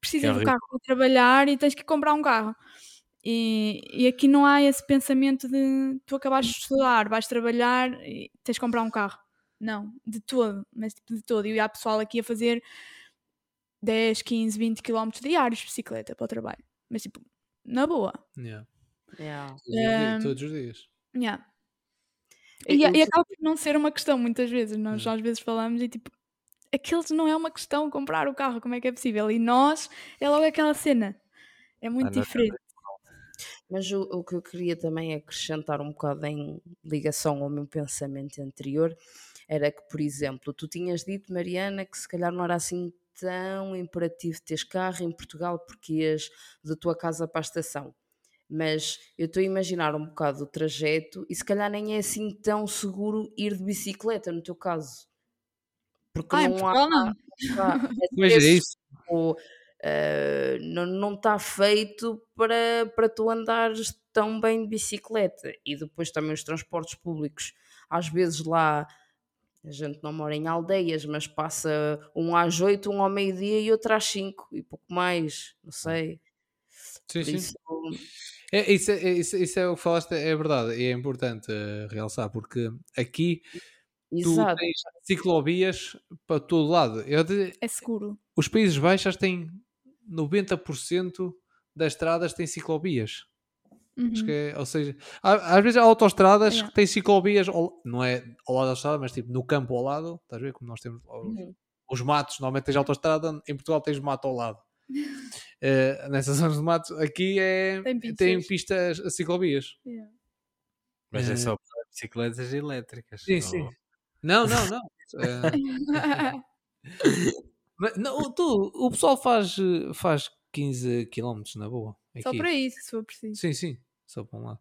precisas do horrível. carro para trabalhar e tens que comprar um carro. E, e aqui não há esse pensamento de tu acabaste de estudar, vais trabalhar e tens que comprar um carro. Não, de todo, mas tipo, de todo. E há pessoal aqui a fazer 10, 15, 20 km diários de bicicleta para o trabalho. Mas tipo, na boa. Yeah. Yeah. Todos, os dias, Um, todos os dias. Yeah. E, e acaba por não ser uma questão, muitas vezes. Nós Hum. às vezes falamos e tipo, aqueles não é uma questão comprar o carro, como é que é possível? E nós, é logo aquela cena. É muito não- diferente. Mas o, o que eu queria também acrescentar um bocado em ligação ao meu pensamento anterior era que, por exemplo, tu tinhas dito, Mariana, que se calhar não era assim tão imperativo teres carro em Portugal porque ias da tua casa para a estação. Mas eu estou a imaginar um bocado o trajeto e se calhar nem é assim tão seguro ir de bicicleta no teu caso. Porque Ah, em não não. há. há Mas é acessos isso. ou, eh, não não está feito para, para tu andares tão bem de bicicleta e depois também os transportes públicos às vezes lá a gente não mora em aldeias mas passa um às 8, um ao meio-dia e outro às 5 e pouco mais, não sei Sim, por sim. isso É, isso, é, isso, isso é o que falaste, é verdade, e é importante eh, realçar, porque aqui tu exato, tens ciclovias para todo lado. Eu te- É seguro. os Países Baixos têm 90% das estradas têm ciclovias. Acho Uhum. que é, ou seja, há- às vezes há autoestradas Yeah. que têm ciclovias, ao- não é ao lado da estrada, mas tipo no campo ao lado, estás a ver como nós temos os, Uhum. os matos, normalmente tens autoestrada, em Portugal tens mato ao lado. <laughs> Eh, nessas zonas de matos, aqui é, Tem tem pistas. a ciclovias. Yeah. Mas é Eh, só para bicicletas elétricas. Sim, ou- sim. Não, não, não. <laughs> Eh, <laughs> mas não, tu, o pessoal faz, eh, faz 15 km na boa. Só aqui. para isso, se for preciso. Sim, sim, só para um lado.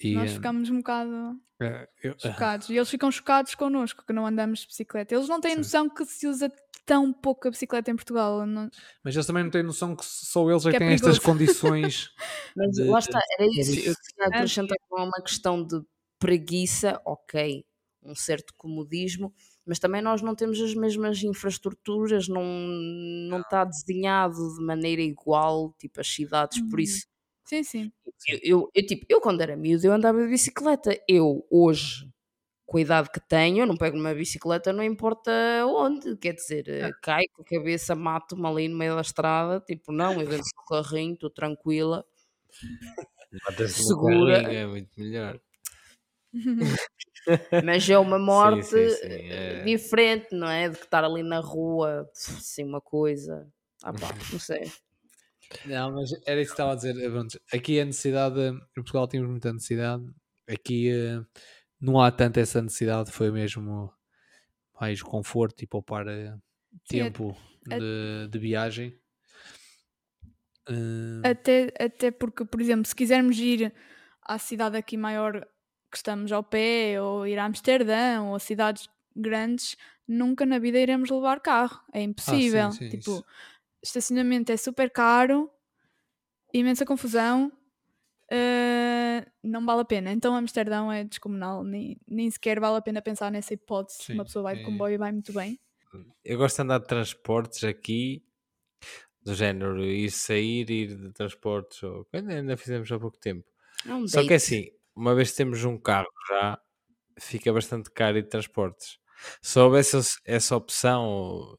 E, Nós eh, ficamos um bocado eh, eu- <laughs> chocados. E eles ficam chocados connosco que não andamos de bicicleta. Eles não têm Sim. noção que se usa tão pouco a bicicleta em Portugal. Não- Mas eles também não têm noção que só eles é Que que é têm estas perigoso. <laughs> condições. <laughs> Mas de- lá está, era isso. Eu queria acrescentar com uma questão de preguiça, ok, um certo comodismo, mas também nós não temos as mesmas infraestruturas, não, não está desenhado de maneira igual, tipo as cidades, por Uhum. isso Sim, sim. eu, eu, eu, tipo, eu quando era miúdo eu andava de bicicleta, eu hoje com a idade que tenho, eu não pego numa bicicleta, não importa onde, quer dizer, eh, cai com a cabeça, mato-me ali no meio da estrada, tipo, não, eu dentro do carrinho, estou tranquila, Segura. carrinho, É muito melhor. <laughs> mas é uma morte sim, sim, eh, é. diferente, não é? De que estar ali na rua, assim, uma coisa, ah pá, não sei. Não, mas era isso que estava a dizer. eh, pronto, Aqui a necessidade, em Portugal temos muita necessidade. Aqui eh, não há tanta essa necessidade, foi mesmo mais conforto e poupar eh, Sim, tempo a- de, de viagem. Até, até porque, por exemplo, se quisermos ir à cidade aqui maior que estamos ao pé, ou ir a Amsterdão, ou a cidades grandes, nunca na vida iremos levar carro. É impossível. sim, tipo, isso. Estacionamento é super caro, imensa confusão, eh, não vale a pena. Então Amsterdão é descomunal, nem, nem sequer vale a pena pensar nessa hipótese. Sim, Uma pessoa vai de é- comboio e vai muito bem. Eu gosto de andar de transportes aqui, do género, ir sair, ir de transportes, ou ainda, fizemos há pouco tempo. É um Só que date. assim, uma vez que temos um carro já, fica bastante caro ir de transportes. Se houvesse esse- essa opção,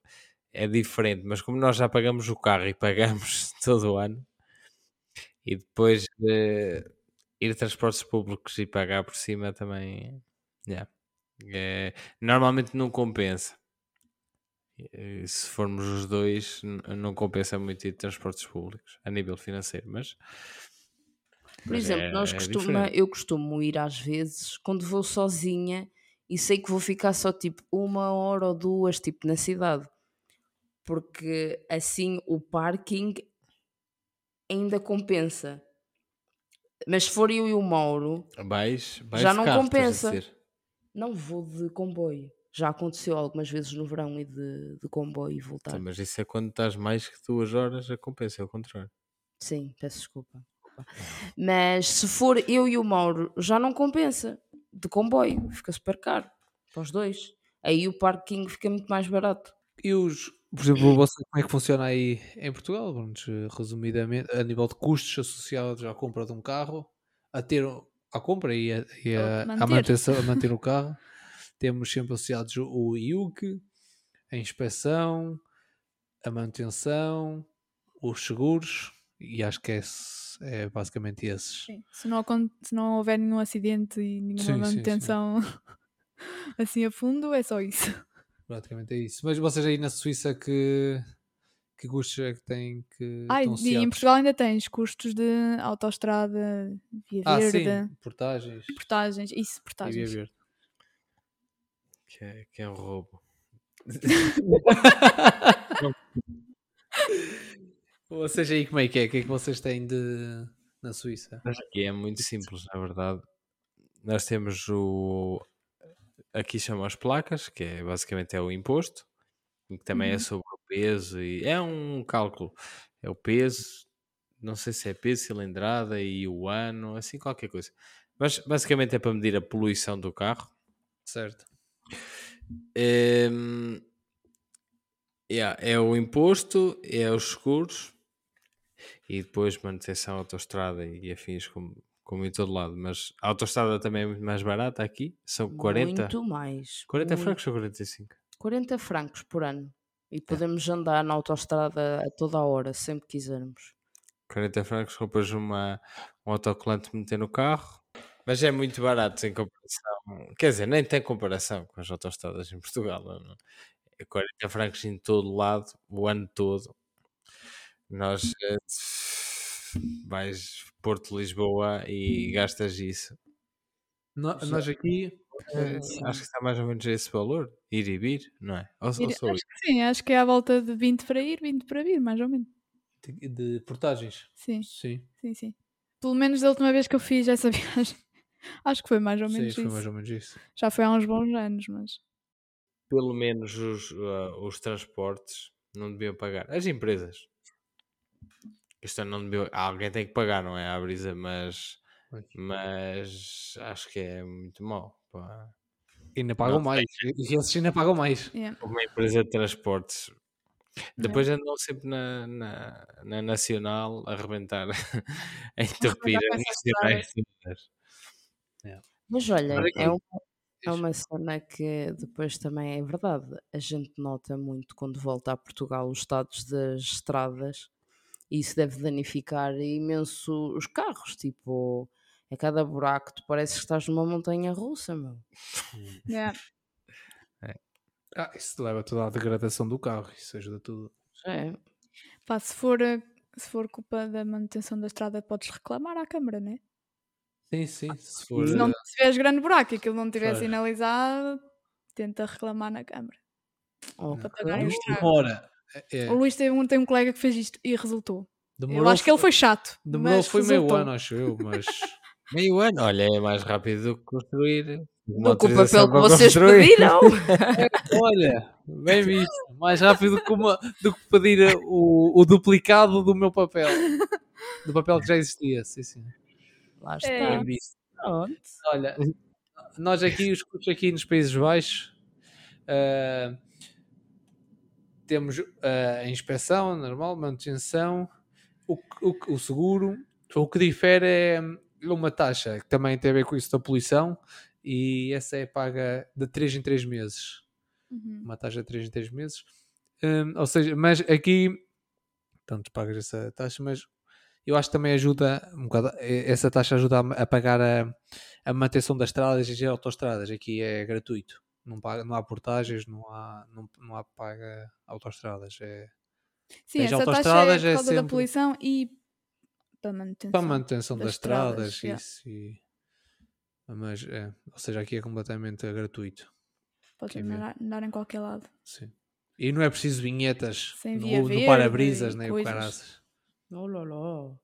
é diferente, mas como nós já pagamos o carro e pagamos <laughs> todo o ano, e depois de ir de transportes públicos e pagar por cima também, yeah. É, normalmente não compensa. Se formos os dois, não compensa muito ir de transportes públicos a nível financeiro, mas Por Mas exemplo, é- nós é costuma, diferente. eu costumo ir às vezes quando vou sozinha e sei que vou ficar só tipo uma hora ou duas tipo na cidade. Porque assim o parking ainda compensa. Mas se for eu e o Mauro, vais, vais Já não carro, compensa. não vou de comboio. Já aconteceu algumas vezes no verão ir de, de comboio e voltar. Então, mas isso é quando estás mais que duas horas, a compensa, é o contrário. Sim, peço desculpa. desculpa. Mas se for eu e o Mauro, já não compensa. De comboio, fica super caro para os dois. Aí o parking fica muito mais barato. E os, por exemplo, você, como é que funciona aí em Portugal? Vamos, eh, resumidamente, a nível de custos associados à compra de um carro, a ter à compra e a, e a, a manter. manutenção, a <laughs> manter o carro, temos sempre associados o- IUC, a inspeção, a manutenção, os seguros, e acho que é, é basicamente esses. Sim, Se, não, se não houver nenhum acidente e nenhuma Sim, sim, sim. manutenção <laughs> assim a fundo, é só isso. Praticamente é isso. Mas vocês aí na Suíça que, que custos é que têm que Ai, e em? Portugal ainda tens custos de autoestrada, via Ah, verde, sim, portagens. portagens, isso, e via portagens. verde. Que é, que é um roubo. <laughs> Ou seja, aí como é que é? O que é que vocês têm de na Suíça? Mas aqui é muito simples, na verdade. Nós temos o. Aqui chamam as placas, que é basicamente é o imposto, que também é Uhum. sobre o peso e é um cálculo. É o peso, não sei se é peso, cilindrada e o ano, assim qualquer coisa. Mas basicamente é para medir a poluição do carro. Certo. Ehm, yeah, é o imposto, é os seguros e depois manutenção autoestrada e afins como, como em todo lado. Mas a autoestrada também é muito mais barata aqui, são 40, Muito mais. 40 muito. francos ou 45? 40 francos por ano. E podemos andar na autoestrada a toda a hora, sempre quisermos. 40 francos compras uma, um autocolante meter no carro, mas é muito barato em comparação. Quer dizer, nem tem comparação com as autoestradas em Portugal. Não, não. É 40 francos em todo lado, o ano todo. Nós eh, vais Porto, Lisboa e gastas isso. No- nós aqui Eh, acho que está mais ou menos a esse valor, ir e vir, não é? Ou, ou Ir- só ir. acho que sim, acho que é à volta de 20 para ir, 20 para vir, mais ou menos. de, de portagens. Sim, Sim. sim, sim. Pelo menos da última vez que eu fiz essa <laughs> viagem Acho que foi mais ou Sim, menos foi isso. mais ou menos isso. Já foi há uns bons anos, mas. Pelo menos os, ah, os transportes não deviam pagar. As empresas. Isto é, não deviam, alguém tem que pagar, não é? A brisa, mas, mas acho que é muito mau. pá. Ainda pagam Não, mais. E esses ainda pagam mais. Yeah. Uma empresa de transportes. Depois andam sempre na, na, na Nacional a arrebentar, <laughs> a entupir as todas. Mas olha, é, um- é uma cena que depois também é verdade. A gente nota muito quando volta a Portugal os estados das estradas e isso deve danificar imenso os carros. Tipo, a cada buraco tu parece que estás numa montanha russa, meu. Yeah. Ah, isso leva toda a degradação do carro. Isso ajuda tudo. É. Pá, se for, eh, se for culpa da manutenção da estrada, podes reclamar à Câmara, né? Sim, sim. Se for. Se não eh, tiveres grande buraco e aquilo não estiver Pois. sinalizado, tenta reclamar na Câmara. Ok. pagarem o isto estrago. demora. É, O Luís teve um, tem um colega que fez isto e resultou. demorou, eu acho que ele foi chato. Demorou, mas foi meio resultou. ano, acho eu, mas. <laughs> Meio ano, olha, é mais rápido do que construir. uma Do que o papel que vocês construir. pediram. <laughs> Olha, bem visto. Mais rápido que uma, do que pedir o, o duplicado do meu papel. Do papel que já existia. Sim, sim. Lá É. está. Bem visto. Pronto. Olha, nós aqui, os custos aqui nos Países Baixos, ah, temos ah, a inspeção normal, manutenção, o, o, o seguro. O que difere é uma taxa que também tem a ver com isso da poluição e essa é paga de 3 em 3 meses. Uhum. Uma taxa de 3 em 3 meses. Hum, ou seja, mas aqui, tanto pagas essa taxa, mas eu acho que também ajuda um bocado, essa taxa ajuda a, a pagar a, a manutenção das estradas e as autoestradas. Aqui é gratuito. Não, paga, não há portagens, não há, não, não há paga autoestradas. É Sim, essa taxa é autoestradas, por é causa da sempre- poluição e para manutenção. para manutenção das, das estradas. estradas, yeah. isso, e- mas, é, ou seja, aqui é completamente gratuito. Quer ver? andar, andar em qualquer lado. Sim. E não é preciso vinhetas Sem no, no para-brisas, nem o caraças. Oh, lá, lá.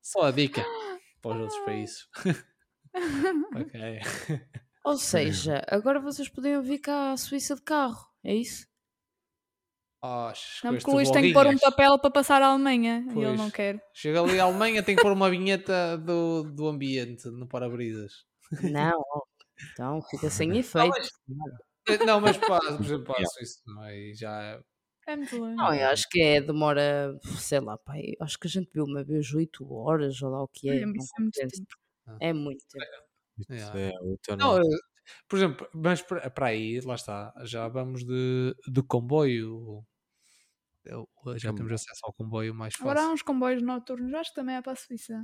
Só a dica <laughs> para os outros países. <laughs> ok. <laughs> Ou seja, agora vocês podiam vir cá à Suíça de carro, é isso? Oh, Não, porque o Luís tem que pôr um papel para passar à Alemanha e ele Pois. não quer. Chega ali à Alemanha, tem que pôr uma vinheta do, do ambiente no para-brisas. Não. Então fica sem efeito. Eh, Não, mas para, por exemplo, Suíça, não é? E já É muito longe. Não, eu acho que é, demora, sei lá, pá, acho que a gente viu uma vez 8 horas, ou lá o que é. Não isso é muito tempo. É muito tempo. É, Não, eh, por exemplo, mas para para aí, lá está, já vamos de, de comboio. Eu- Já temos acesso ao comboio mais Agora há fácil. uns comboios noturnos, acho que também é para a Suíça.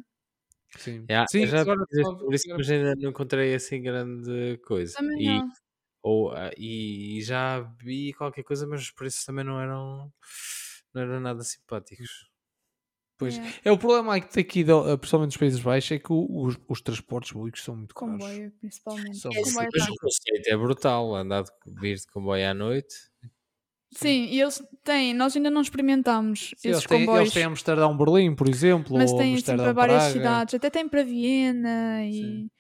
Sim, Yeah, Sim já agora por isso que ainda não encontrei assim grande coisa. Também E, não. ou, ah, e já vi qualquer coisa, mas os preços também não eram, não eram nada simpáticos. Pois, Yeah. é o problema aqui, aqui do- eh, principalmente nos Países Baixos, é que os, os transportes públicos são muito caros. Comboio, principalmente. São muito comboio Mas o conceito é brutal, andar de, vir de comboio à noite. Sim, e eles têm, nós ainda não experimentámos Sim, esses eles, têm, comboios. eles têm Amsterdão, Berlim, por exemplo, mas ou têm assim Amsterdão, para várias Praga. cidades, até tem para Viena e Sim.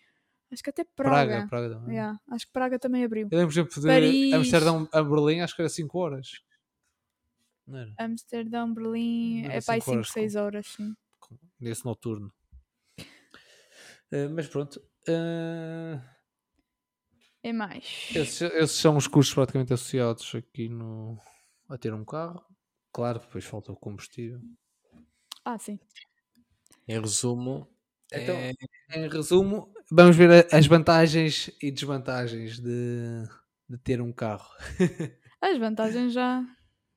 acho que até Praga, Praga. Praga também. Yeah, acho que Praga também abriu. Eu lembro, por exemplo, de Paris. Amsterdão a Berlim, acho que era 5 horas. Não era? Amsterdão, Berlim, é para aí cinco 5, horas, 6 horas, sim. Nesse noturno. Eh, mas pronto. eh, É mais. esses, esses são os custos praticamente associados aqui no, a ter um carro. Claro, depois falta o combustível. Ah, sim. Em resumo, Então, é- Em resumo, vamos ver as vantagens e desvantagens de, de ter um carro. <laughs> As vantagens já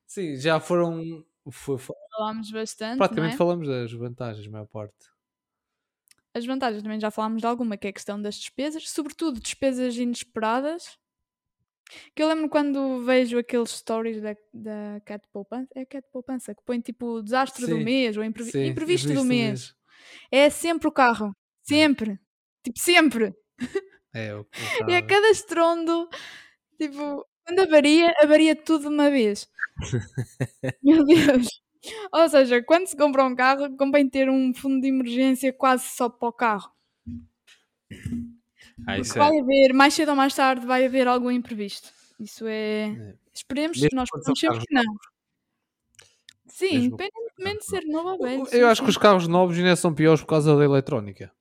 Sim, já foram. foi- foi- falámos bastante, praticamente é? falamos das vantagens, a maior parte. As vantagens também já falámos de alguma, que é a questão das despesas, sobretudo despesas inesperadas. Que eu lembro quando vejo aqueles stories da, da Cat Poupança, é a Cat Poupança, que põe tipo o desastre do Sim, mês ou imprevi- Sim, imprevisto do mês. É sempre o carro. Sempre. Tipo, sempre. É, o, o <laughs> E a carro. cada estrondo, tipo, quando avaria, avaria tudo de uma vez. <laughs> Meu Deus. Ou seja, quando se compra um carro, convém ter um fundo de emergência quase só para o carro. Ah, isso é. Vai haver, mais cedo ou mais tarde, vai haver algum imprevisto. Isso é. É. Esperemos, Mesmo nós sempre carros que não. Sim, Mesmo independentemente de ser novo ou velho. Eu acho que os carros novos ainda são piores por causa da eletrónica.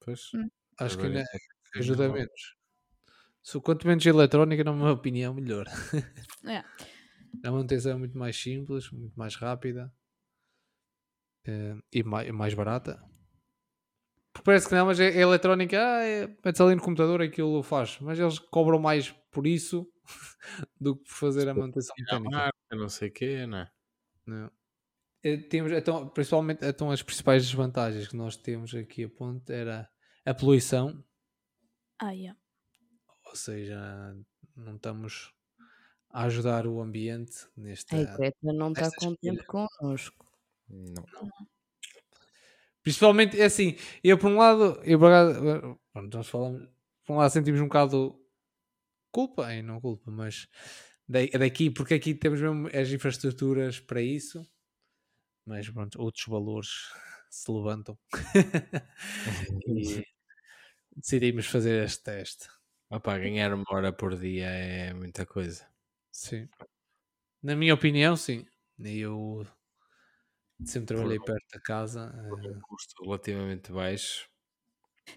Pois. Hum. Acho que ainda é que ajuda menos. Se quanto menos eletrónica, na minha opinião, melhor. É. <laughs> A manutenção é muito mais simples, muito mais rápida eh, e mais, mais barata. Porque parece que não, mas é, é eletrónica, ah, é, metes ali no computador aquilo faz. Mas eles cobram mais por isso <laughs> do que por fazer a manutenção à mecânica. marca, não sei o quê, não é? Não. Eh, Temos, então, principalmente então, as principais desvantagens que nós temos aqui a ponto era a poluição, Ah, yeah. Ou seja, não estamos a ajudar o ambiente nesta. A Greta não está contente connosco. Não. Principalmente, é assim, eu por um lado, eu por acaso- pronto, nós falamos, por um lado sentimos um bocado culpa, e não culpa, mas da- daqui, porque aqui temos mesmo as infraestruturas para isso, mas pronto, outros valores <laughs> se levantam <laughs> e <laughs> decidimos fazer este teste. Opa, ganhar uma hora por dia é muita coisa. Sim. Na minha opinião, sim. Eu sempre trabalhei perto da casa. eh, Um custo relativamente baixo.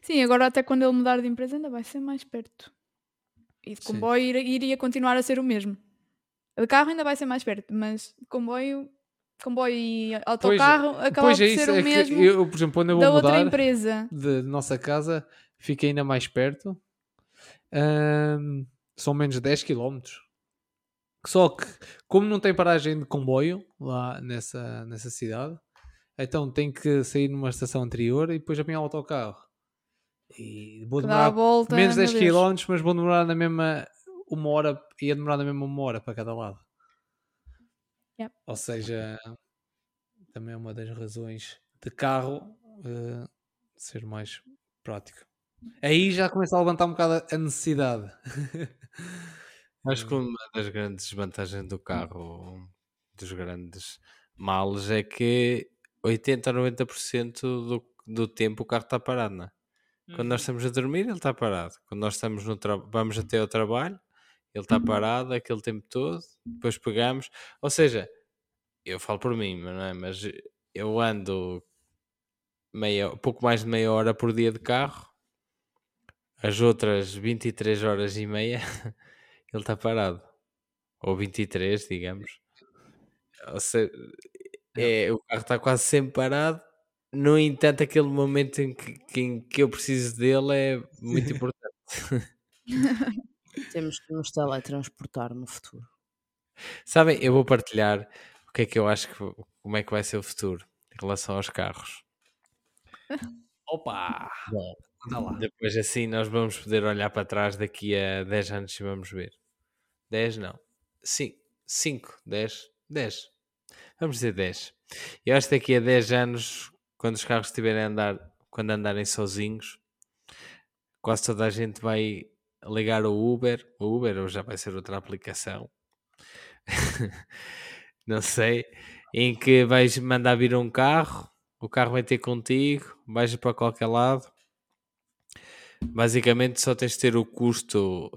Sim, agora até quando ele mudar de empresa ainda vai ser mais perto. E de comboio ir- iria continuar a ser o mesmo. De carro ainda vai ser mais perto, mas de comboio, comboio e autocarro acaba Pois por é isso, ser o é que mesmo eu, por exemplo, quando eu da vou outra mudar empresa. de nossa casa, fica ainda mais perto. Ahm, são menos de 10 km. Só que, como não tem paragem de comboio lá nessa, nessa cidade, então tem que sair numa estação anterior e depois apanhar o autocarro. E vou demorar volta. menos meu 10 Deus. km, mas vou demorar na mesma uma hora, ia demorar na mesma uma hora para cada lado. Yep. Ou seja, também é uma das razões de carro eh, ser mais prático. Aí já começa a levantar um bocado a necessidade. <laughs> Acho que uma das grandes desvantagens do carro, dos grandes males, é que 80 a 90% do, do tempo o carro está parado, não é? Quando nós estamos a dormir, ele está parado. Quando nós estamos no vamos até ao trabalho, ele está parado aquele tempo todo, depois pegamos. Ou seja, eu falo por mim, mas não é? Mas eu ando meia, pouco mais de meia hora por dia de carro, as outras 23 horas e meia <laughs> ele está parado. Ou 23, digamos. Ou seja, é, o carro está quase sempre parado. No entanto, aquele momento em que, em que eu preciso dele é muito <laughs> importante. <laughs> Temos que nos teletransportar no futuro. Sabem, eu vou partilhar o que é que eu acho que como é que vai ser o futuro em relação aos carros. Opa! Anda lá. Depois assim nós vamos poder olhar para trás daqui a 10 anos e vamos ver. 10 não. 5, 5, 10, 10. Vamos dizer 10. Eu acho que daqui a 10 anos, quando os carros estiverem a andar, quando andarem sozinhos, quase toda a gente vai ligar o Uber. O Uber ou já vai ser outra aplicação. <laughs> não sei. Em que vais mandar vir um carro, o carro vai ter contigo, vais para qualquer lado. Basicamente só tens de ter o custo,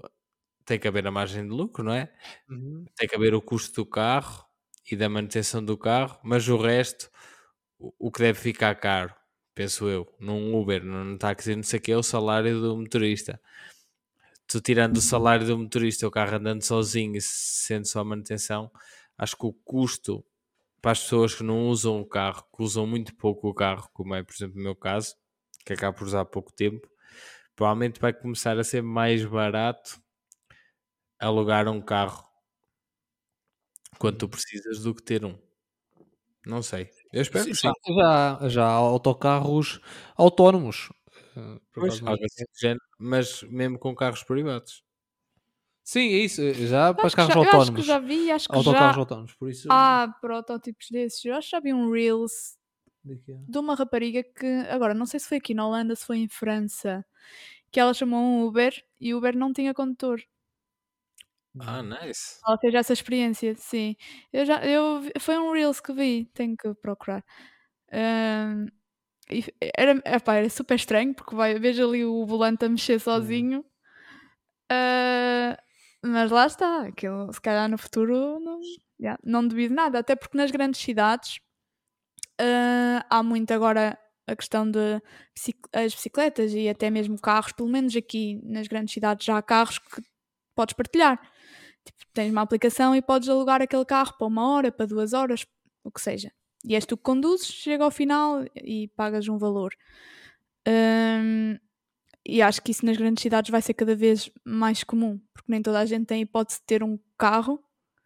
tem que haver a margem de lucro, não é? Uhum. Tem que haver o custo do carro e da manutenção do carro, mas o resto, o que deve ficar caro, penso eu, num Uber, num táxi, não sei o que, é o salário do motorista. Tu tirando o salário do motorista, o carro andando sozinho e sendo só manutenção, acho que o custo para as pessoas que não usam o carro, que usam muito pouco o carro, como é, por exemplo, o meu caso, que acabo por usar pouco tempo, provavelmente vai começar a ser mais barato alugar um carro quando tu precisas do que ter um. Não sei. Eu espero Sim, que sim. já, já, há autocarros autónomos. eh, Pois, algo assim mas mesmo com carros privados. Sim, é isso. Já para os carros já- eu acho que autónomos. já vi, acho que Autocarros já autónomos. Por isso. há protótipos desses. Eu acho que já vi um Reels a- de uma rapariga que, agora, não sei se foi aqui na Holanda, se foi em França, que ela chamou um Uber e o Uber não tinha condutor. Ah, nice. Ela teve essa experiência, sim. Eu já, eu, foi um Reels que vi, tenho que procurar. E era, epá, era super estranho porque vai, vejo ali o volante a mexer sozinho. Ah, mas lá está, aquilo se calhar no futuro não, yeah, não devido nada, até porque nas grandes cidades ah, há muito agora a questão de as bicicletas e até mesmo carros, pelo menos aqui nas grandes cidades já há carros que podes partilhar. Tipo, tens uma aplicação e podes alugar aquele carro para uma hora, para duas horas, o que seja. E és tu que conduzes, chega ao final e pagas um valor. Hum, e acho que isso nas grandes cidades vai ser cada vez mais comum, porque nem toda a gente tem a hipótese de ter um carro.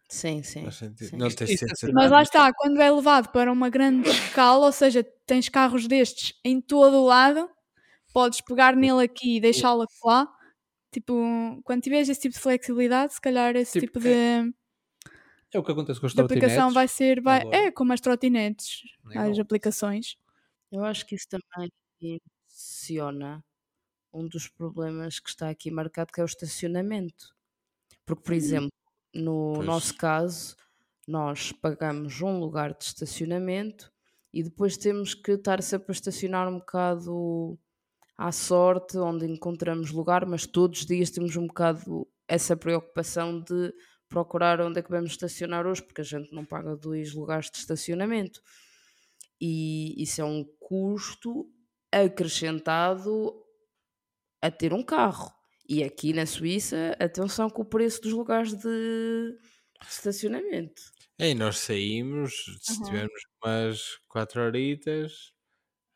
Sim, sim. Sim. Não é. Mas lá está, quando é levado para uma grande escala, ou seja, tens carros destes em todo o lado, podes pegar nele aqui e deixá-lo lá. Tipo, quando tiveres esse tipo de flexibilidade, se calhar esse Tipo, tipo de, É o que acontece com as de aplicação trotinetes. vai ser. Vai, agora. é como as trotinetes, É as aplicações. Eu acho que isso também menciona um dos problemas que está aqui marcado, que é o estacionamento. Porque, por exemplo, no Pois. nosso caso, nós pagamos um lugar de estacionamento e depois temos que estar sempre a estacionar um bocado à sorte, onde encontramos lugar, mas todos os dias temos um bocado essa preocupação de procurar onde é que vamos estacionar hoje, porque a gente não paga dois lugares de estacionamento e isso é um custo acrescentado a ter um carro. E aqui na Suíça, atenção com o preço dos lugares de estacionamento. É, e nós saímos, se Uhum. tivermos umas 4 horitas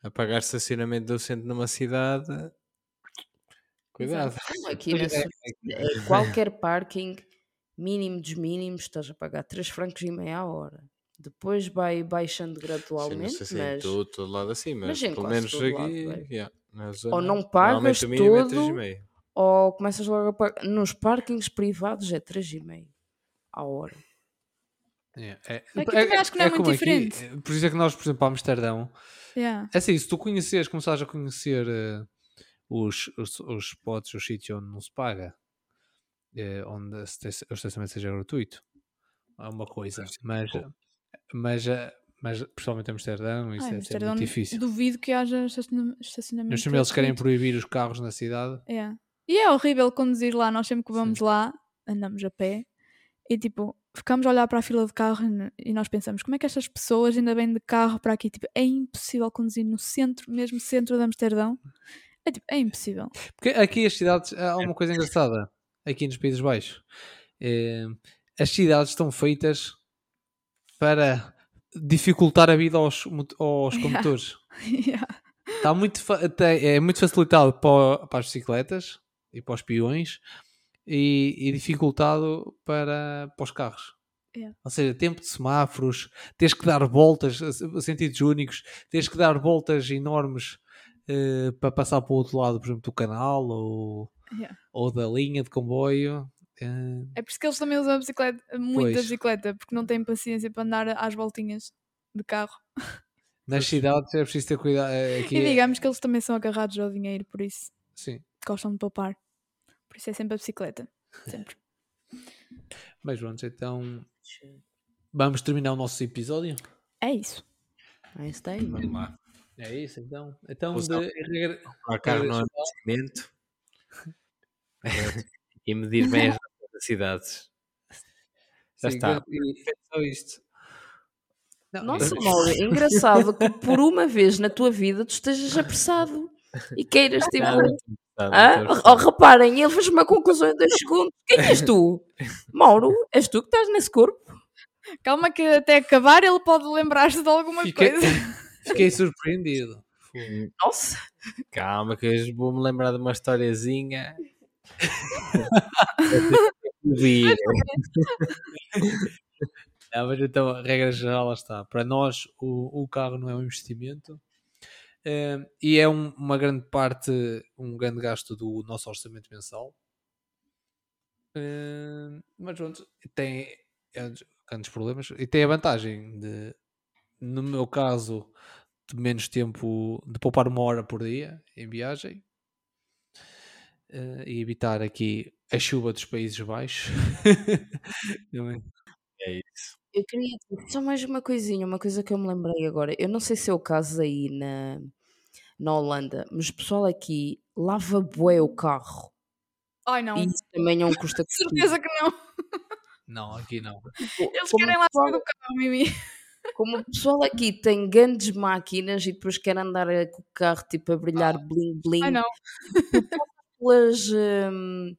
a pagar estacionamento do centro numa cidade, cuidado. Não, aqui na Suíça, é qualquer parking, mínimo dos mínimos, estás a pagar 3 francos e meia a hora. Depois vai baixando Sim, não gradualmente, sei se é em mas todo, todo lado assim, mas, mas pelo menos lado, aqui, vai. yeah, na zona, não normalmente pagas o mínimo é todo, 3,5. ou começas logo a pagar. Nos parkings privados é 3,5 a hora. É, é, Aqui também acho que não é muito como aqui, diferente. é, por isso é que nós, por exemplo, para Amsterdão, Yeah. é assim, se tu conheces, começares a conhecer eh, os, os, os spots, os sítios onde não se paga, eh, onde o estacionamento seja gratuito, é uma coisa, mas, mas, eh, mas principalmente Amsterdão, isso Ah, é, em é Amsterdão muito difícil. Duvido que haja estaciona- estacionamento. Nos primeiros querem gratuito. proibir os carros na cidade. É. E é horrível conduzir lá. Nós sempre que vamos lá, andamos a pé e tipo, ficamos a olhar para a fila de carro e nós pensamos como é que estas pessoas ainda vêm de carro para aqui? Tipo, é impossível conduzir no centro, mesmo centro de Amsterdão. É tipo, é impossível. Porque aqui as cidades, há uma coisa engraçada, aqui nos Países Baixos. Eh, as cidades estão feitas para dificultar a vida aos, aos <laughs> Yeah. condutores. Yeah. Está muito, é muito facilitado para, para as bicicletas e para os peões e, e dificultado para, para os carros. Yeah. Ou seja, tempo de semáforos, tens que dar voltas, sentidos únicos, tens que dar voltas enormes eh, para passar para o outro lado, por exemplo, do canal ou, Yeah. ou da linha de comboio. Eh, É por isso que eles também usam a bicicleta, muito a Pois. bicicleta, porque não têm paciência para andar às voltinhas de carro. <laughs> nas cidades é preciso ter cuidado. eh, Aqui E é- digamos que eles também são agarrados ao dinheiro, por isso sim. gostam de poupar. Por isso é sempre a bicicleta. Sempre. <laughs> Mas pronto, então vamos terminar o nosso episódio. É isso. Aí está aí. Vamos lá. É isso, então. Então, Usar- de, carro não é investimento <laughs> e medir bem as necessidades. Já Sim, está. e- É só isto. Não, Nossa, Mauro, é engraçado que por uma vez na tua vida tu estejas apressado e queiras tipo. Ah, oh, reparem, ele fez uma conclusão em dois segundos. Quem és tu? Mauro, és tu que estás nesse corpo? Calma que até acabar ele pode lembrar-se de alguma Fiquei, coisa. <laughs> fiquei surpreendido. Nossa, Calma, que hoje vou-me lembrar de uma historiazinha. <laughs> <laughs> Não, mas então, a regra geral lá está. Para nós, o, o carro não é um investimento eh, e é um- uma grande parte, um grande gasto do nosso orçamento mensal. Eh, mas pronto, tem é, grandes problemas e tem a vantagem de, no meu caso, de menos tempo, de poupar uma hora por dia em viagem eh, e evitar aqui a chuva dos Países Baixos. <laughs> Não é? É isso. eu queria dizer só mais uma coisinha, uma coisa que eu me lembrei agora. Eu não sei se é o caso aí na, na Holanda, mas o pessoal aqui lava bué o carro. Ai não, E isso também é um custo <laughs> de certeza que não. Não, aqui não. Eles Como querem lá pessoal- sair do carro, Mimi. Como o pessoal aqui tem grandes máquinas e depois quer andar com o carro tipo a brilhar bling bling Ai não. pelas hum,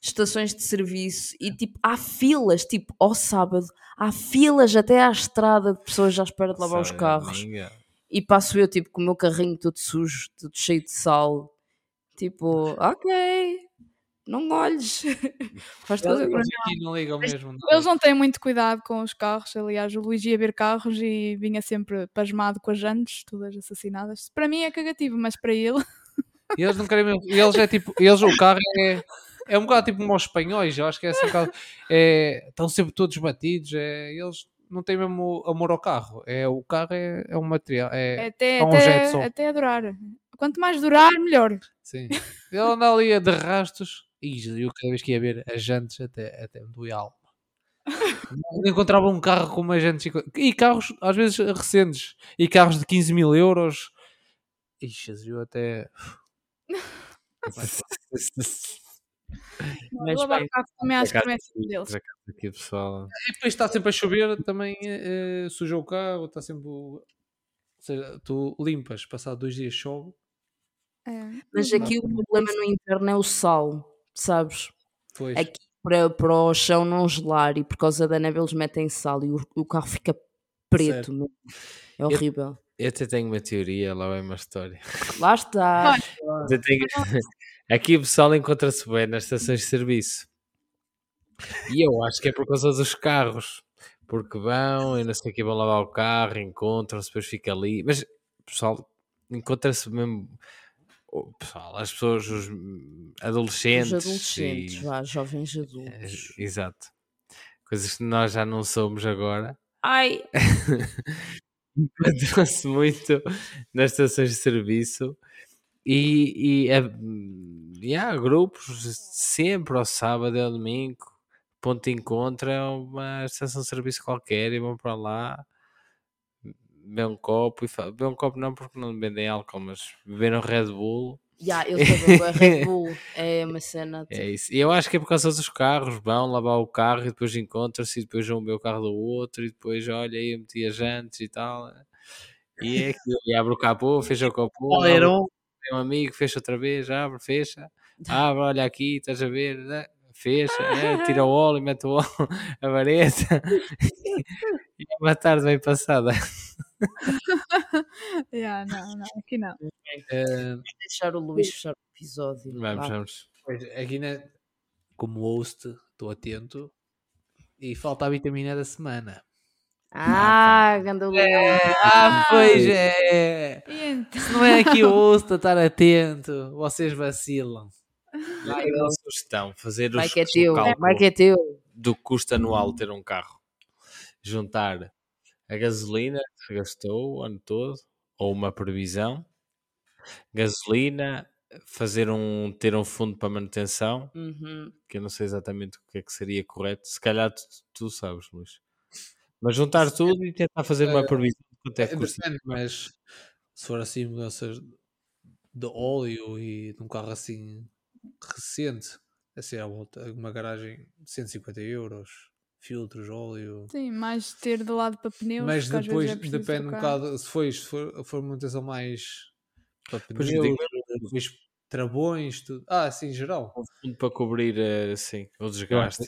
estações de serviço e tipo há filas, tipo ao sábado, há filas até à estrada de pessoas à espera de lavar os Sabe, carros. amiga. E passo eu tipo com o meu carrinho todo sujo, todo cheio de sal. Tipo, ok, não olhes. <laughs> Faz coisa Eles não ligam mesmo. nada. Eles não têm muito cuidado com os carros. Aliás, o Luís ia ver carros e vinha sempre pasmado com as jantes, todas assassinadas. Para mim é cagativo, mas para ele. E eles não querem mesmo. e Eles é tipo. Eles, o carro é. É um bocado tipo como os espanhóis, eu acho que é assim um bocado. É, estão sempre todos batidos. É, eles não têm mesmo amor ao carro. É, o carro é, é um material. É, Até, é um até, só. até adorar. Quanto mais durar, melhor. Sim. Ele anda ali a de rastos. E eu cada vez que ia ver as jantes até, até me doía a alma. <laughs> Encontrava um carro com uma jantes e carros às vezes recentes e carros de 15 mil euros. Ixi, eu até. <laughs> <laughs> Mas lavar bem, também acho que não é aqui- deles. aqui, pessoal. E depois está sempre a chover, também eh, suja o carro, está sempre. Ou seja, tu limpas, passado dois dias chove. É. Mas aqui o problema no inverno é o sal, sabes? Pois. Aqui para, para o chão não gelar e por causa da neve eles metem sal e o, o carro fica preto. Mesmo. É horrível. Eu até tenho uma teoria, lá vai uma história. Lá está. Eu tenho- Aqui o pessoal encontra-se bem nas estações de serviço. E eu acho que é por causa dos carros. Porque vão e não sei o que vão lavar o carro, encontram-se, depois fica ali. Mas o pessoal encontra-se mesmo. o pessoal, as pessoas, os adolescentes. Os adolescentes, e- jovens É, adultos. Exato. Coisas que nós já não somos agora. Ai, <laughs> Encontrou-se muito nas estações de serviço e, e, é- e há grupos sempre ao sábado e ao domingo. Ponto de encontro é uma estação de serviço qualquer e vão para lá beber um copo e beber um copo não porque não vendem álcool, mas beberam Red Bull. já, eu sou a Red Bull. <laughs> É uma cena. É tipo, isso. E eu acho que é por causa dos carros, vão lavar o carro e depois encontram-se e depois vão ver o carro do outro e depois olha aí eu meti as jantes e tal. E é aquilo. E abre o capô, <laughs> fecha o capô. um- tem um amigo, fecha outra vez, abre, fecha, <laughs> abre, olha aqui, estás a ver, né? fecha, é, tira o <laughs> óleo, mete o óleo, <laughs> a vareta, e é uma tarde bem passada. Yeah, não, não, aqui não. eh, deixar o Luís fechar o episódio. Vamos, vamos. Pois, aqui na, como host, estou atento e falta a vitamina da semana. Ah, ganda Luís. Ah, pois é! Então? Se não é aqui o a estar atento, vocês vacilam. Vai, uma sugestão, fazer os, que é o teu. Vai é teu. do custo anual ter um carro. Juntar a gasolina que se gastou o ano todo, ou uma previsão, gasolina, fazer um, ter um fundo para manutenção, Uhum. que eu não sei exatamente o que é que seria correto. Se calhar tu, tu sabes, Luís. Mas juntar tudo e tentar fazer uma Eh, previsão de quanto é que É, custa. Depende, mas se for assim mudanças de óleo e de um carro assim recente, assim à volta, uma garagem de 150 euros, filtros, óleo. Sim, mais ter de lado para pneus. Mas depois é depende um bocado, se for, se for, for uma manutenção mais para pneus, depois travões, tudo. Ah, sim, em geral. um fundo para cobrir assim, o desgaste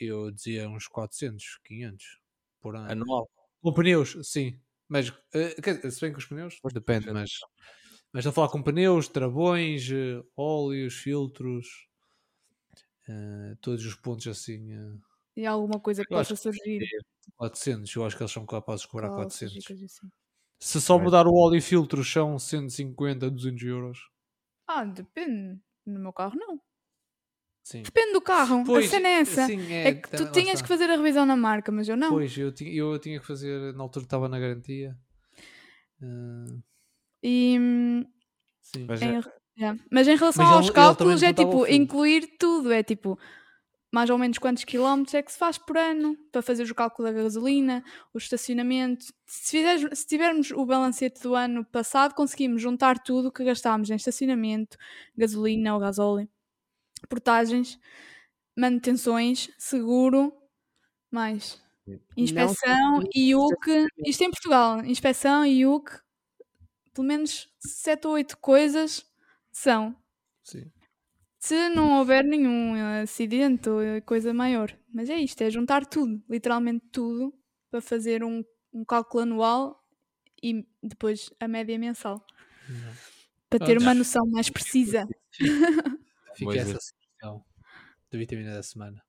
eu dizia uns 400, 500 por ano. anual. Com pneus, sim. Mas, quer dizer, se bem com os pneus, depende, mas... Mas estou a falar com pneus, travões, eh, óleos, filtros, eh, todos os pontos assim, eh, E alguma coisa que possa surgir. 400. Eu acho que eles são capazes de cobrar e 400. coisas assim. Se só mudar o óleo e filtros são 150, 200 euros. Ah, depende. No meu carro, não. Sim. Depende do carro. a cena é essa. sim, É, que tu tinhas está. que fazer a revisão na marca, mas eu não. Pois, eu tinha, eu tinha que fazer, na altura estava na garantia. Eh, E, hum, sim. Mas em, yeah. mas em relação Mas aos ele- ele cálculos é juntava o tipo incluir tudo. É tipo mais ou menos quantos quilómetros é que se faz por ano para fazer o cálculo da gasolina, o estacionamento. Se, fizeres- se tivermos o balancete do ano passado, conseguimos juntar tudo o que gastámos em estacionamento, gasolina ou gasóleo, portagens, manutenções, seguro, mais inspeção, Não IUC, isto em Portugal, inspeção, IUC, pelo menos 7 ou 8 coisas são. Sim. Se não houver nenhum acidente ou coisa maior. Mas é isto, é juntar tudo, literalmente tudo, para fazer um, um cálculo anual e depois a média mensal. Para ter uma noção mais precisa. <laughs> Fica essa é. sugestão da vitamina da semana.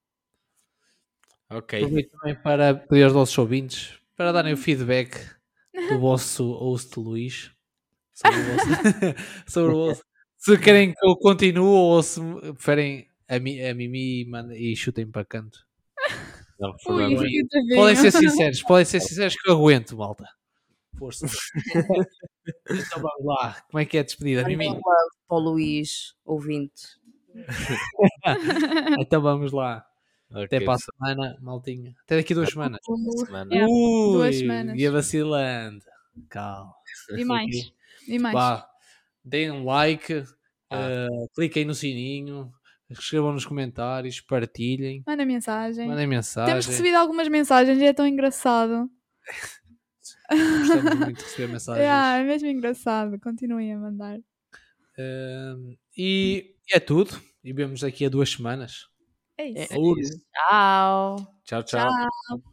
Ok. Aproveito também para pedir aos nossos ouvintes para darem o feedback do <laughs> vosso host Luís sobre o vosso, <laughs> sobre o vosso- se querem que eu continue ou se preferem a, mi, a Mimi e, manda- e chutem para canto. Não, Ui. Podem ser sinceros, <laughs> podem ser sinceros que eu aguento, malta. Força. então vamos lá. Como é que é a despedida, Mimi? Para o Luís, ouvinte. <laughs> Então vamos lá. Até Ok, para a semana, maltinha. Até daqui a duas semanas. semana. Yeah, Ui, duas semanas. Ia vacilando. Calma. E mais. E mais. Vá, deem um like, Ah. eh, cliquem no sininho, escrevam nos comentários, partilhem, Manda mensagem. mandem mensagem. Temos recebido algumas mensagens e é tão engraçado. Gostamos <laughs> muito de receber mensagens. Yeah, é mesmo engraçado. Continuem a mandar. Eh, e é tudo. E vemos daqui a duas semanas. É isso. Saúde. Tchau. Tchau, tchau. Tchau.